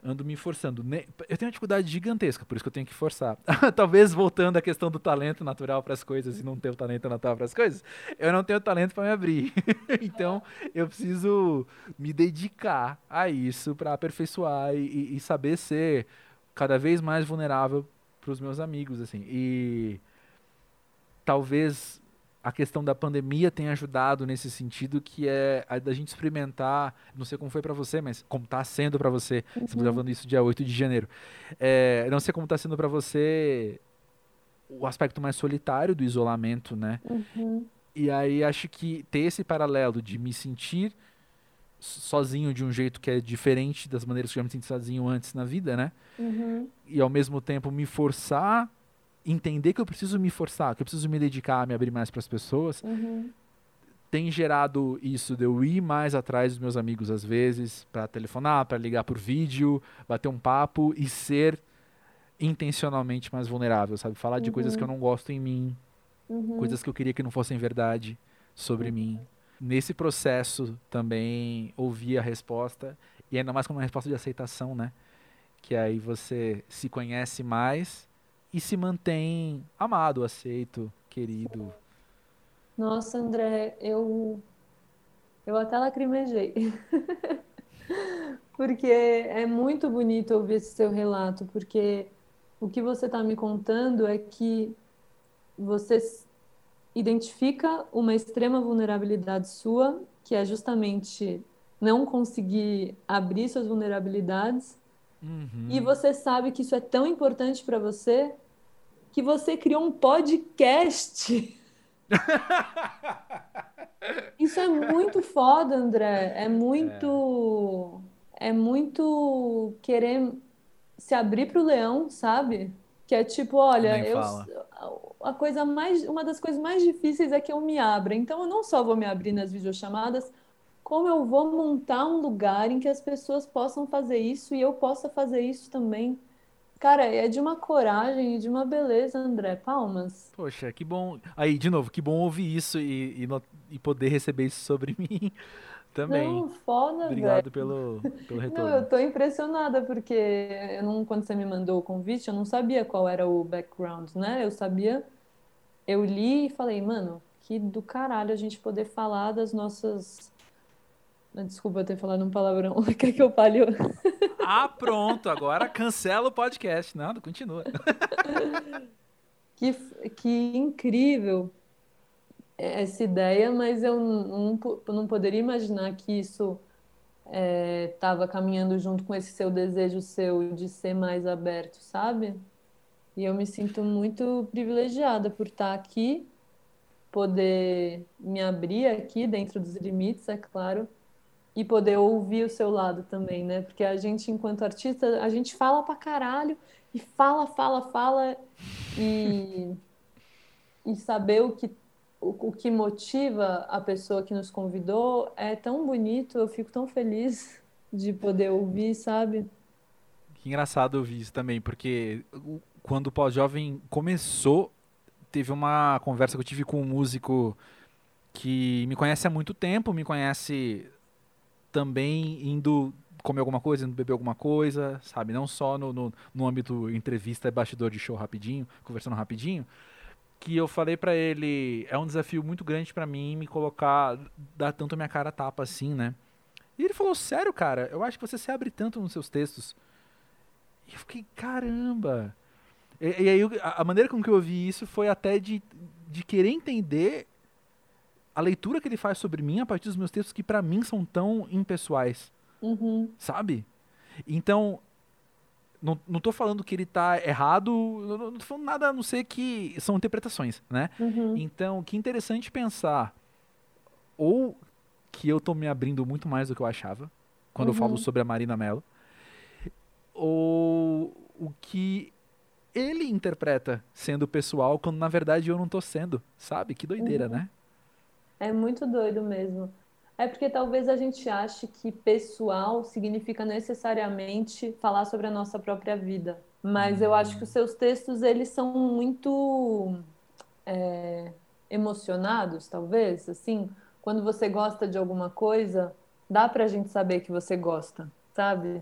ando me forçando. Eu tenho uma dificuldade gigantesca, por isso que eu tenho que forçar. Talvez voltando à questão do talento natural para as coisas e não ter o talento natural para as coisas, eu não tenho talento para me abrir. então, eu preciso me dedicar a isso para aperfeiçoar e, e, saber ser cada vez mais vulnerável para os meus amigos, assim. E talvez a questão da pandemia tem ajudado nesse sentido, que é a da gente experimentar, não sei como foi para você, mas como está sendo para você, uhum. estamos gravando isso dia 8 de janeiro, é, não sei como está sendo para você o aspecto mais solitário do isolamento, né? Uhum. E aí acho que ter esse paralelo de me sentir sozinho de um jeito que é diferente das maneiras que eu já me senti sozinho antes na vida, né? Uhum. E ao mesmo tempo me forçar entender que eu preciso me forçar, que eu preciso me dedicar a me abrir mais para as pessoas, uhum. tem gerado isso de eu ir mais atrás dos meus amigos às vezes, para telefonar, para ligar por vídeo, bater um papo e ser intencionalmente mais vulnerável, sabe? Falar de coisas que eu uhum. não gosto em mim, uhum. coisas que eu queria que não fossem verdade sobre uhum. mim. Nesse processo também ouvi a resposta, e ainda mais como uma resposta de aceitação, né? Que aí você se conhece mais e se mantém amado, aceito, querido. Nossa, André, eu eu até lacrimejei. porque é muito bonito ouvir esse seu relato, porque o que você está me contando é que você identifica uma extrema vulnerabilidade sua, que é justamente não conseguir abrir suas vulnerabilidades, uhum. e você sabe que isso é tão importante para você que você criou um podcast. Isso é muito foda, André. É muito. É, é muito querer se abrir para o leão, sabe? Que é tipo, olha, eu, a coisa mais, uma das coisas mais difíceis é que eu me abra. Então eu não só vou me abrir nas videochamadas, como eu vou montar um lugar em que as pessoas possam fazer isso e eu possa fazer isso também. Cara, é de uma coragem e de uma beleza, André. Palmas. Poxa, que bom. Aí, de novo, que bom ouvir isso e, e, e poder receber isso sobre mim também. Não, foda, Obrigado pelo, pelo retorno. Não, eu tô impressionada, porque eu não, quando você me mandou o convite, eu não sabia qual era o background, né? Eu sabia, eu li e falei, mano, que do caralho a gente poder falar das nossas Desculpa ter falado um palavrão. Quer que eu fale? Ah, pronto. Agora cancela o podcast. Não, continua. Que, que incrível essa ideia, mas eu não, não poderia imaginar que isso estava é, caminhando junto com esse seu desejo seu de ser mais aberto, sabe? E eu me sinto muito privilegiada por estar aqui, poder me abrir aqui dentro dos limites, é claro, e poder ouvir o seu lado também, né? Porque a gente, enquanto artista, a gente fala pra caralho e fala, fala, fala e, e saber o que, o, o que motiva a pessoa que nos convidou é tão bonito, eu fico tão feliz de poder ouvir, sabe? Que engraçado ouvir isso também, porque quando o Pós-Jovem começou, teve uma conversa que eu tive com um músico que me conhece há muito tempo, me conhece também indo comer alguma coisa, indo beber alguma coisa, sabe? Não só no, no, no âmbito entrevista, bastidor de show rapidinho, conversando rapidinho. Que eu falei para ele, é um desafio muito grande para mim me colocar, dar tanto a minha cara tapa assim, né? E ele falou, sério, cara, eu acho que você se abre tanto nos seus textos. E eu fiquei, caramba! E, e aí a maneira com que eu ouvi isso foi até de, de querer entender a leitura que ele faz sobre mim a partir dos meus textos que para mim são tão impessoais. Uhum. Sabe? Então, não, não tô falando que ele tá errado, não, não tô falando nada a não ser que são interpretações, né? Uhum. Então, que interessante pensar ou que eu tô me abrindo muito mais do que eu achava quando uhum. eu falo uhum. sobre a Marina Mello. Ou o que ele interpreta sendo pessoal quando na verdade eu não tô sendo, sabe? Que doideira, uhum. né? É muito doido mesmo. É porque talvez a gente ache que pessoal significa necessariamente falar sobre a nossa própria vida. Mas eu acho que os seus textos, eles são muito é, emocionados, talvez, assim. Quando você gosta de alguma coisa, dá pra gente saber que você gosta, sabe?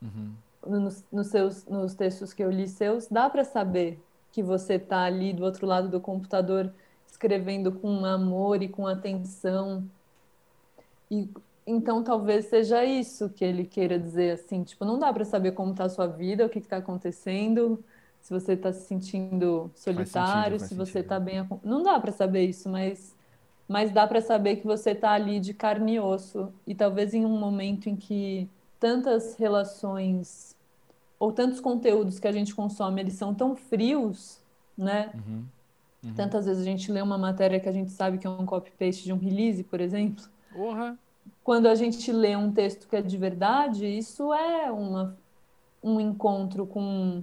Uhum. Nos, nos, seus, nos textos que eu li seus, dá para saber que você tá ali do outro lado do computador escrevendo com amor e com atenção. E então talvez seja isso que ele queira dizer assim, tipo, não dá para saber como está a sua vida, o que está acontecendo, se você está se sentindo solitário, sentido, se você está bem, não dá para saber isso, mas mas dá para saber que você está ali de carne e osso e talvez em um momento em que tantas relações ou tantos conteúdos que a gente consome eles são tão frios, né? Uhum, uhum. Tantas vezes a gente lê uma matéria que a gente sabe que é um copy paste de um release, por exemplo. Quando a gente lê um texto que é de verdade, isso é uma, um encontro com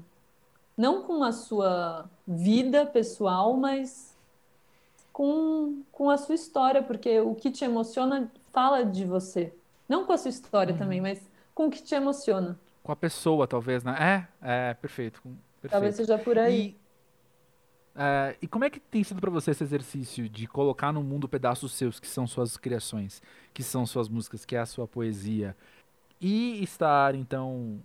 não com a sua vida pessoal, mas com, com a sua história, porque o que te emociona fala de você. Não com a sua história uhum. também, mas com o que te emociona. Com a pessoa, talvez, né? É, é, perfeito. perfeito. Talvez seja por aí. E Uh, e como é que tem sido para você esse exercício de colocar no mundo pedaços seus, que são suas criações, que são suas músicas, que é a sua poesia, e estar, então,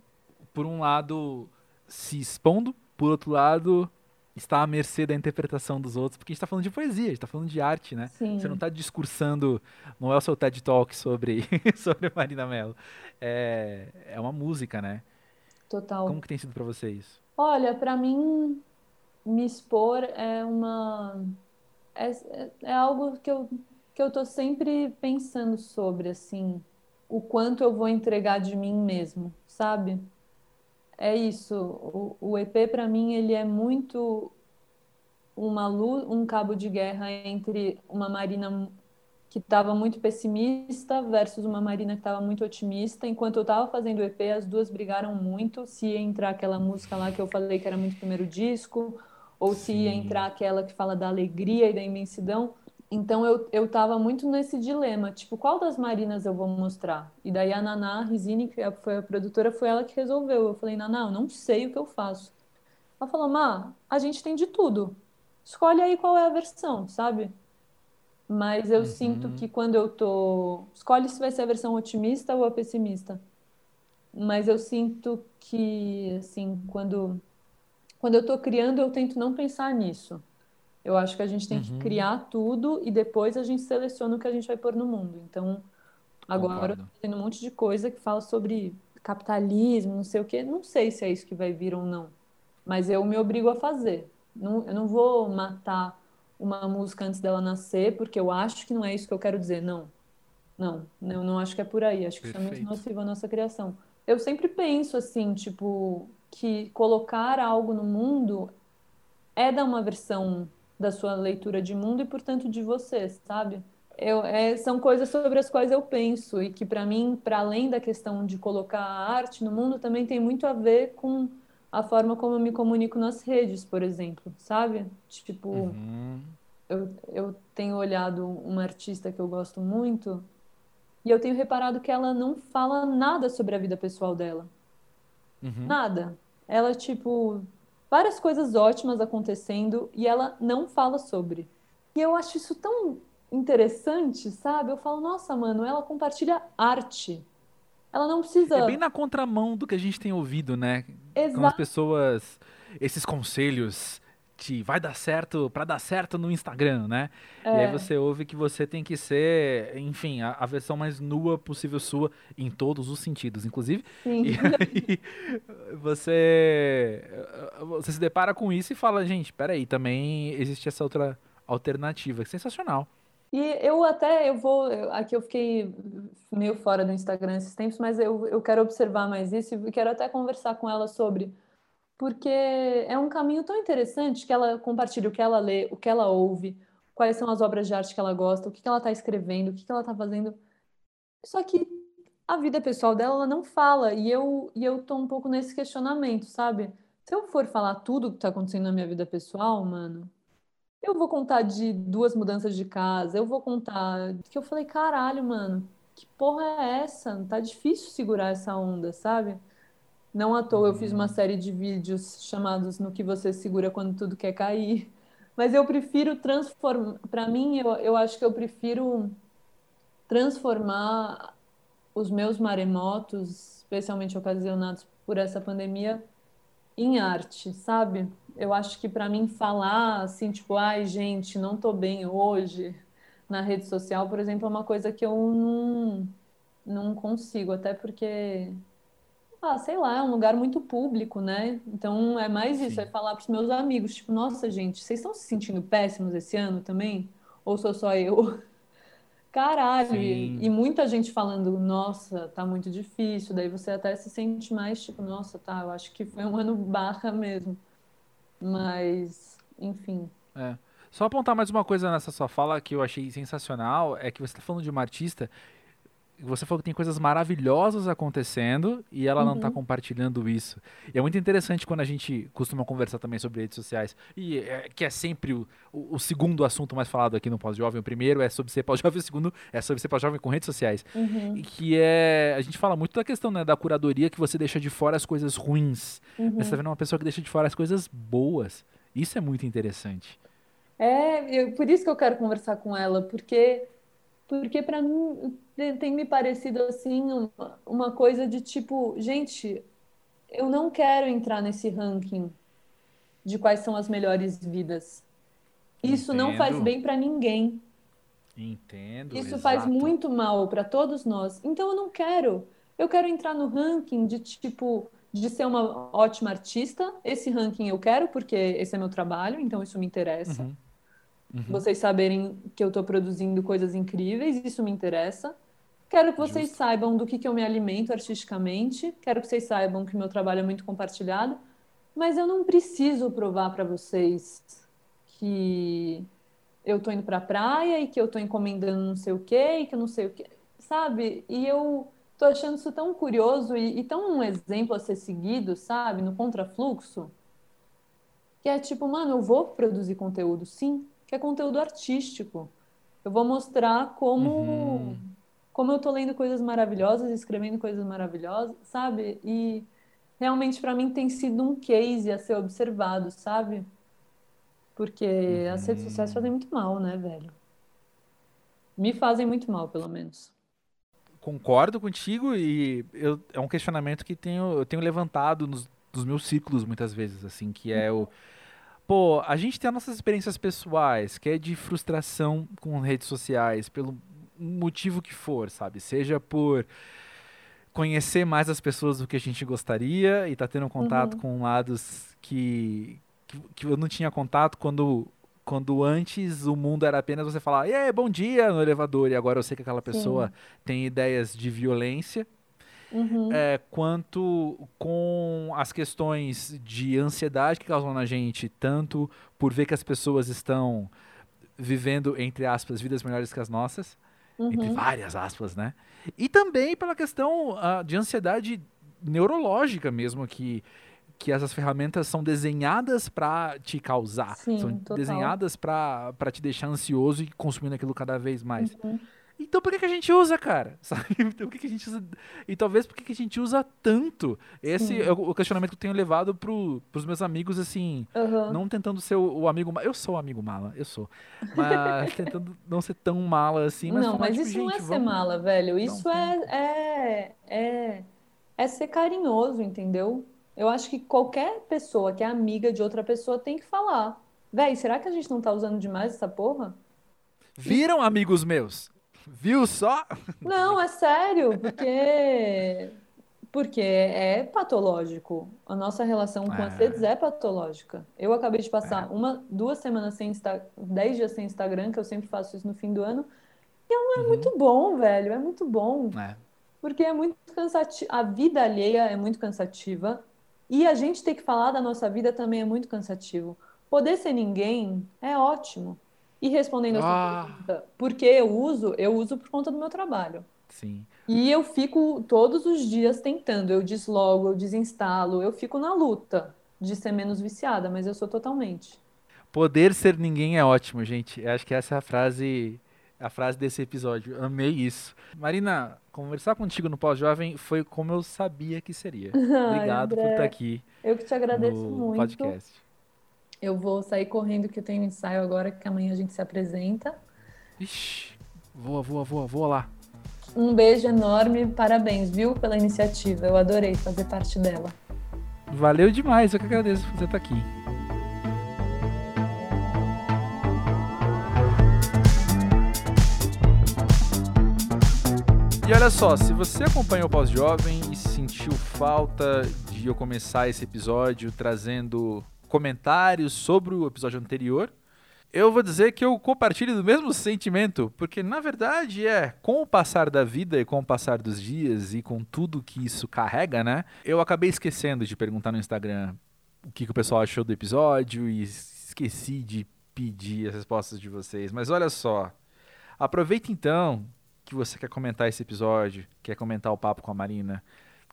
por um lado, se expondo, por outro lado, estar à mercê da interpretação dos outros, porque a gente está falando de poesia, a gente está falando de arte, né? Sim. Você não está discursando, não é o seu TED Talk sobre, sobre Marina Mello. É, é uma música, né? Total. Como que tem sido para você isso? Olha, para mim me expor é uma é, é, algo que eu que eu tô sempre pensando sobre assim o quanto eu vou entregar de mim mesmo sabe é isso o, o EP para mim ele é muito uma luz um cabo de guerra entre uma Marina que estava muito pessimista versus uma Marina que estava muito otimista. Enquanto eu estava fazendo o EP, as duas brigaram muito se entrar aquela música lá que eu falei que era muito primeiro disco, ou se ia entrar aquela que fala da alegria e da imensidão. Então eu, eu tava muito nesse dilema, tipo, qual das Marinas eu vou mostrar? E daí a Naná Rizini, que foi a produtora, foi ela que resolveu. Eu falei, Naná, eu não sei o que eu faço. Ela falou, Má, a gente tem de tudo. Escolhe aí qual é a versão, sabe? Mas eu uhum. sinto que quando eu tô. Escolhe se vai ser a versão otimista ou a pessimista. Mas eu sinto que, assim, quando quando eu estou criando, eu tento não pensar nisso. Eu acho que a gente tem uhum. que criar tudo e depois a gente seleciona o que a gente vai pôr no mundo. Então, agora tendo um monte de coisa que fala sobre capitalismo, não sei o quê. Não sei se é isso que vai vir ou não. Mas eu me obrigo a fazer. Não, eu não vou matar uma música antes dela nascer, porque eu acho que não é isso que eu quero dizer. Não. Não, eu não acho que é por aí. Acho que Perfeito. isso é muito nocivo à nossa criação. Eu sempre penso assim, tipo, que colocar algo no mundo é dar uma versão da sua leitura de mundo e, portanto, de você, sabe? Eu, é, são coisas sobre as quais eu penso e que, para mim, para além da questão de colocar a arte no mundo, também tem muito a ver com a forma como eu me comunico nas redes, por exemplo, sabe? Tipo, uhum. eu, eu tenho olhado uma artista que eu gosto muito e eu tenho reparado que ela não fala nada sobre a vida pessoal dela. Uhum. Nada ela, tipo, várias coisas ótimas acontecendo e ela não fala sobre. E eu acho isso tão interessante, sabe? Eu falo, nossa, mano, ela compartilha arte. Ela não precisa. É bem na contramão do que a gente tem ouvido, né? Exato. Com as pessoas. Esses conselhos vai dar certo, para dar certo no Instagram, né? É. E aí é. você ouve que você tem que ser, enfim, a, a, versão mais nua possível sua em todos os sentidos, inclusive. Sim. E aí você você se depara com isso e fala, gente, peraí, também existe essa outra alternativa, sensacional. E eu até, eu vou, aqui eu fiquei meio fora do Instagram esses tempos, mas eu, eu quero observar mais isso e quero até conversar com ela sobre porque é um caminho tão interessante que ela compartilha o que ela lê, o que ela ouve, quais são as obras de arte que ela gosta, o que, ela está escrevendo, o que, ela está fazendo. Só que a vida pessoal dela, ela não fala, e eu, e eu tô um pouco nesse questionamento, sabe? Se eu for falar tudo que tá acontecendo na minha vida pessoal, mano, eu vou contar de duas mudanças de casa, eu vou contar que eu falei, caralho, mano, que porra é essa? Tá difícil segurar essa onda, sabe? Não à toa eu fiz uma uhum. série de vídeos chamados No que você segura quando tudo quer cair. Mas eu prefiro transformar. Para mim, eu, eu acho que eu prefiro transformar os meus maremotos, especialmente ocasionados por essa pandemia, em arte, sabe? Eu acho que para mim falar assim, tipo, ai, gente, não tô bem hoje na rede social, por exemplo, é uma coisa que eu não, não consigo, até porque ah, sei lá, é um lugar muito público, né? Então é mais isso, Sim. é falar para os meus amigos, tipo, nossa, gente, vocês estão se sentindo péssimos esse ano também? Ou sou só eu? Caralho, e, e, muita gente falando, nossa, tá muito difícil. Daí você até se sente mais, tipo, nossa, tá, eu acho que foi um ano barra mesmo. Mas, enfim. É. Só apontar mais uma coisa nessa sua fala que eu achei sensacional, é que você está falando de uma artista você falou que tem coisas maravilhosas acontecendo e ela tá uhum. não está compartilhando isso. E é muito interessante quando a gente costuma conversar também sobre redes sociais, e é, que é sempre o, o, o, segundo assunto mais falado aqui no Pós-Jovem. O primeiro é sobre ser pós-jovem, o segundo é sobre ser pós-jovem com redes sociais. Uhum. E que é. A gente fala muito da questão né, da curadoria que você deixa de fora as coisas ruins. Uhum. Mas você tá vendo uma pessoa que deixa de fora as coisas boas. Isso é muito interessante. É, eu, por isso que eu quero conversar com ela, porque porque para mim tem me parecido assim uma, uma coisa de tipo, gente, eu não quero entrar nesse ranking de quais são as melhores vidas. Isso Entendo. não faz bem para ninguém. Entendo. Isso exato. faz muito mal para todos nós. Então eu não quero. Eu quero entrar no ranking de tipo de ser uma ótima artista. Esse ranking eu quero porque esse é meu trabalho, então isso me interessa. Uhum. Uhum. Vocês saberem que eu estou produzindo coisas incríveis, isso me interessa. Quero que vocês Justo. saibam do que, que eu me alimento artisticamente. Quero que vocês saibam que meu trabalho é muito compartilhado. Mas eu não preciso provar para vocês que eu estou indo para a praia e que eu estou encomendando não sei o quê e que eu não sei o quê, sabe? E eu tô achando isso tão curioso e, e tão um exemplo a ser seguido, sabe? No contrafluxo. Que é tipo, mano, eu vou produzir conteúdo, sim que é conteúdo artístico. Eu vou mostrar como, uhum. como eu tô lendo coisas maravilhosas, escrevendo coisas maravilhosas, sabe? E realmente para mim tem sido um case a ser observado, sabe? Porque uhum. as redes sociais fazem muito mal, né, velho? Me fazem muito mal, pelo menos. Concordo contigo e eu, é um questionamento que tenho, eu tenho levantado nos, nos meus ciclos muitas vezes, assim, que é o pô, a gente tem as nossas experiências pessoais, que é de frustração com redes sociais, pelo motivo que for, sabe? Seja por conhecer mais as pessoas do que a gente gostaria e tá tendo contato uhum. com lados que, que, que, eu não tinha contato quando quando antes o mundo era apenas você falar, e bom dia no elevador, e agora eu sei que aquela pessoa Sim. tem ideias de violência uhum. é, quanto com as questões de ansiedade que causam na gente, tanto por ver que as pessoas estão vivendo, entre aspas, vidas melhores que as nossas, uhum. entre várias aspas, né? E também pela questão uh, de ansiedade neurológica mesmo, que, que essas ferramentas são desenhadas para te causar, Sim, são total. desenhadas para te deixar ansioso e consumindo aquilo cada vez mais. Uhum. Então por que, que a gente usa, cara? Sabe? Então, por que, que a gente usa... E talvez por que, que a gente usa tanto? Esse Sim. é o questionamento que eu tenho levado pro, pros meus amigos, assim, uhum. não tentando ser o, o amigo Eu sou o amigo mala, eu sou. Mas tentando não ser tão mala assim. Mas não, falar, mas tipo, isso não é vamos... ser mala, velho. Isso não, é, é, é, é ser carinhoso, entendeu? Eu acho que qualquer pessoa que é amiga de outra pessoa tem que falar. Véi, será que a gente não tá usando demais essa porra? Viram, amigos meus? Viu só? Não, é sério, porque porque é patológico. A nossa relação com é. as redes é patológica. Eu acabei de passar é. uma, duas semanas sem Instagram, dez dias sem Instagram, que eu sempre faço isso no fim do ano. E é uhum. muito bom, velho. É muito bom. É. Porque é muito cansativo. A vida alheia é muito cansativa. E a gente ter que falar da nossa vida também é muito cansativo. Poder ser ninguém é ótimo. E respondendo a sua Ah. pergunta, por que eu uso? Eu uso por conta do meu trabalho. Sim. E eu fico todos os dias tentando. Eu deslogo, eu desinstalo, eu fico na luta de ser menos viciada, mas eu sou totalmente. Poder ser ninguém é ótimo, gente. Eu acho que essa é a frase, a frase desse episódio. Amei isso. Marina, conversar contigo no pós-jovem foi como eu sabia que seria. Ai, Obrigado por André, estar aqui eu que te agradeço no muito. podcast. Eu vou sair correndo que eu tenho ensaio agora, que amanhã a gente se apresenta. Ixi, voa, voa, voa, voa lá. Um beijo enorme, parabéns, viu, pela iniciativa. Eu adorei fazer parte dela. Valeu demais, eu que agradeço por você estar aqui. E olha só, se você acompanha o Pós-Jovem e sentiu falta de eu começar esse episódio trazendo comentários sobre o episódio anterior, eu vou dizer que eu compartilho do mesmo sentimento, porque na verdade é, com o passar da vida e com o passar dos dias e com tudo que isso carrega, né? Eu acabei esquecendo de perguntar no Instagram o que, que o pessoal achou do episódio e esqueci de pedir as respostas de vocês. Mas olha só, aproveita então que você quer comentar esse episódio, quer comentar o papo com a Marina,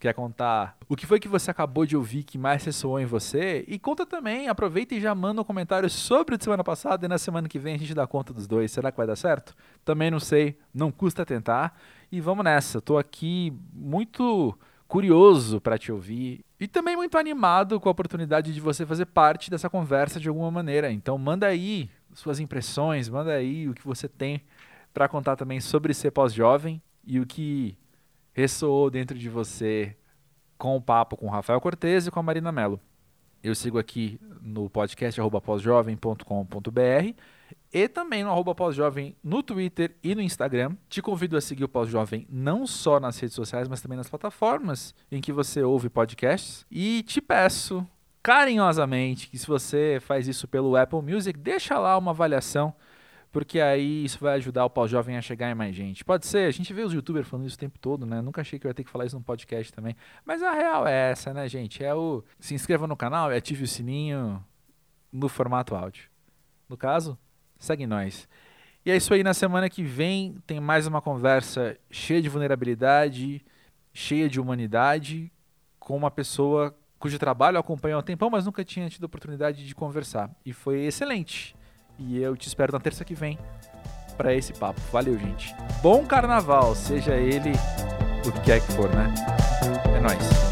quer contar o que foi que você acabou de ouvir que mais ressoou em você e conta também, aproveita e já manda um comentário sobre o de semana passada e na semana que vem a gente dá conta dos dois. Será que vai dar certo? Também não sei, não custa tentar. E vamos nessa, tô aqui muito curioso para te ouvir e também muito animado com a oportunidade de você fazer parte dessa conversa de alguma maneira. Então manda aí suas impressões, manda aí o que você tem para contar também sobre ser pós-jovem e o que ressoou dentro de você com o papo com o Rafael Cortez e com a Marina Mello. Eu sigo aqui no podcast pós-jovem.com.br e também no arroba pós-jovem no Twitter e no Instagram. Te convido a seguir o Pós-Jovem não só nas redes sociais, mas também nas plataformas em que você ouve podcasts. E te peço carinhosamente que se você faz isso pelo Apple Music, deixa lá uma avaliação porque aí isso vai ajudar o pós-jovem a chegar em mais gente. Pode ser, a gente vê os youtubers falando isso o tempo todo, né? Nunca achei que eu ia ter que falar isso no podcast também. Mas a real é essa, né, gente? É o se inscreva no canal e ative o sininho no formato áudio. No caso, segue nós. E é isso aí, na semana que vem tem mais uma conversa cheia de vulnerabilidade, cheia de humanidade, com uma pessoa cujo trabalho eu acompanho há um tempão, mas nunca tinha tido oportunidade de conversar. E foi excelente. E eu te espero na terça que vem para esse papo. Valeu, gente. Bom carnaval, seja ele o que que for, né? É nóis.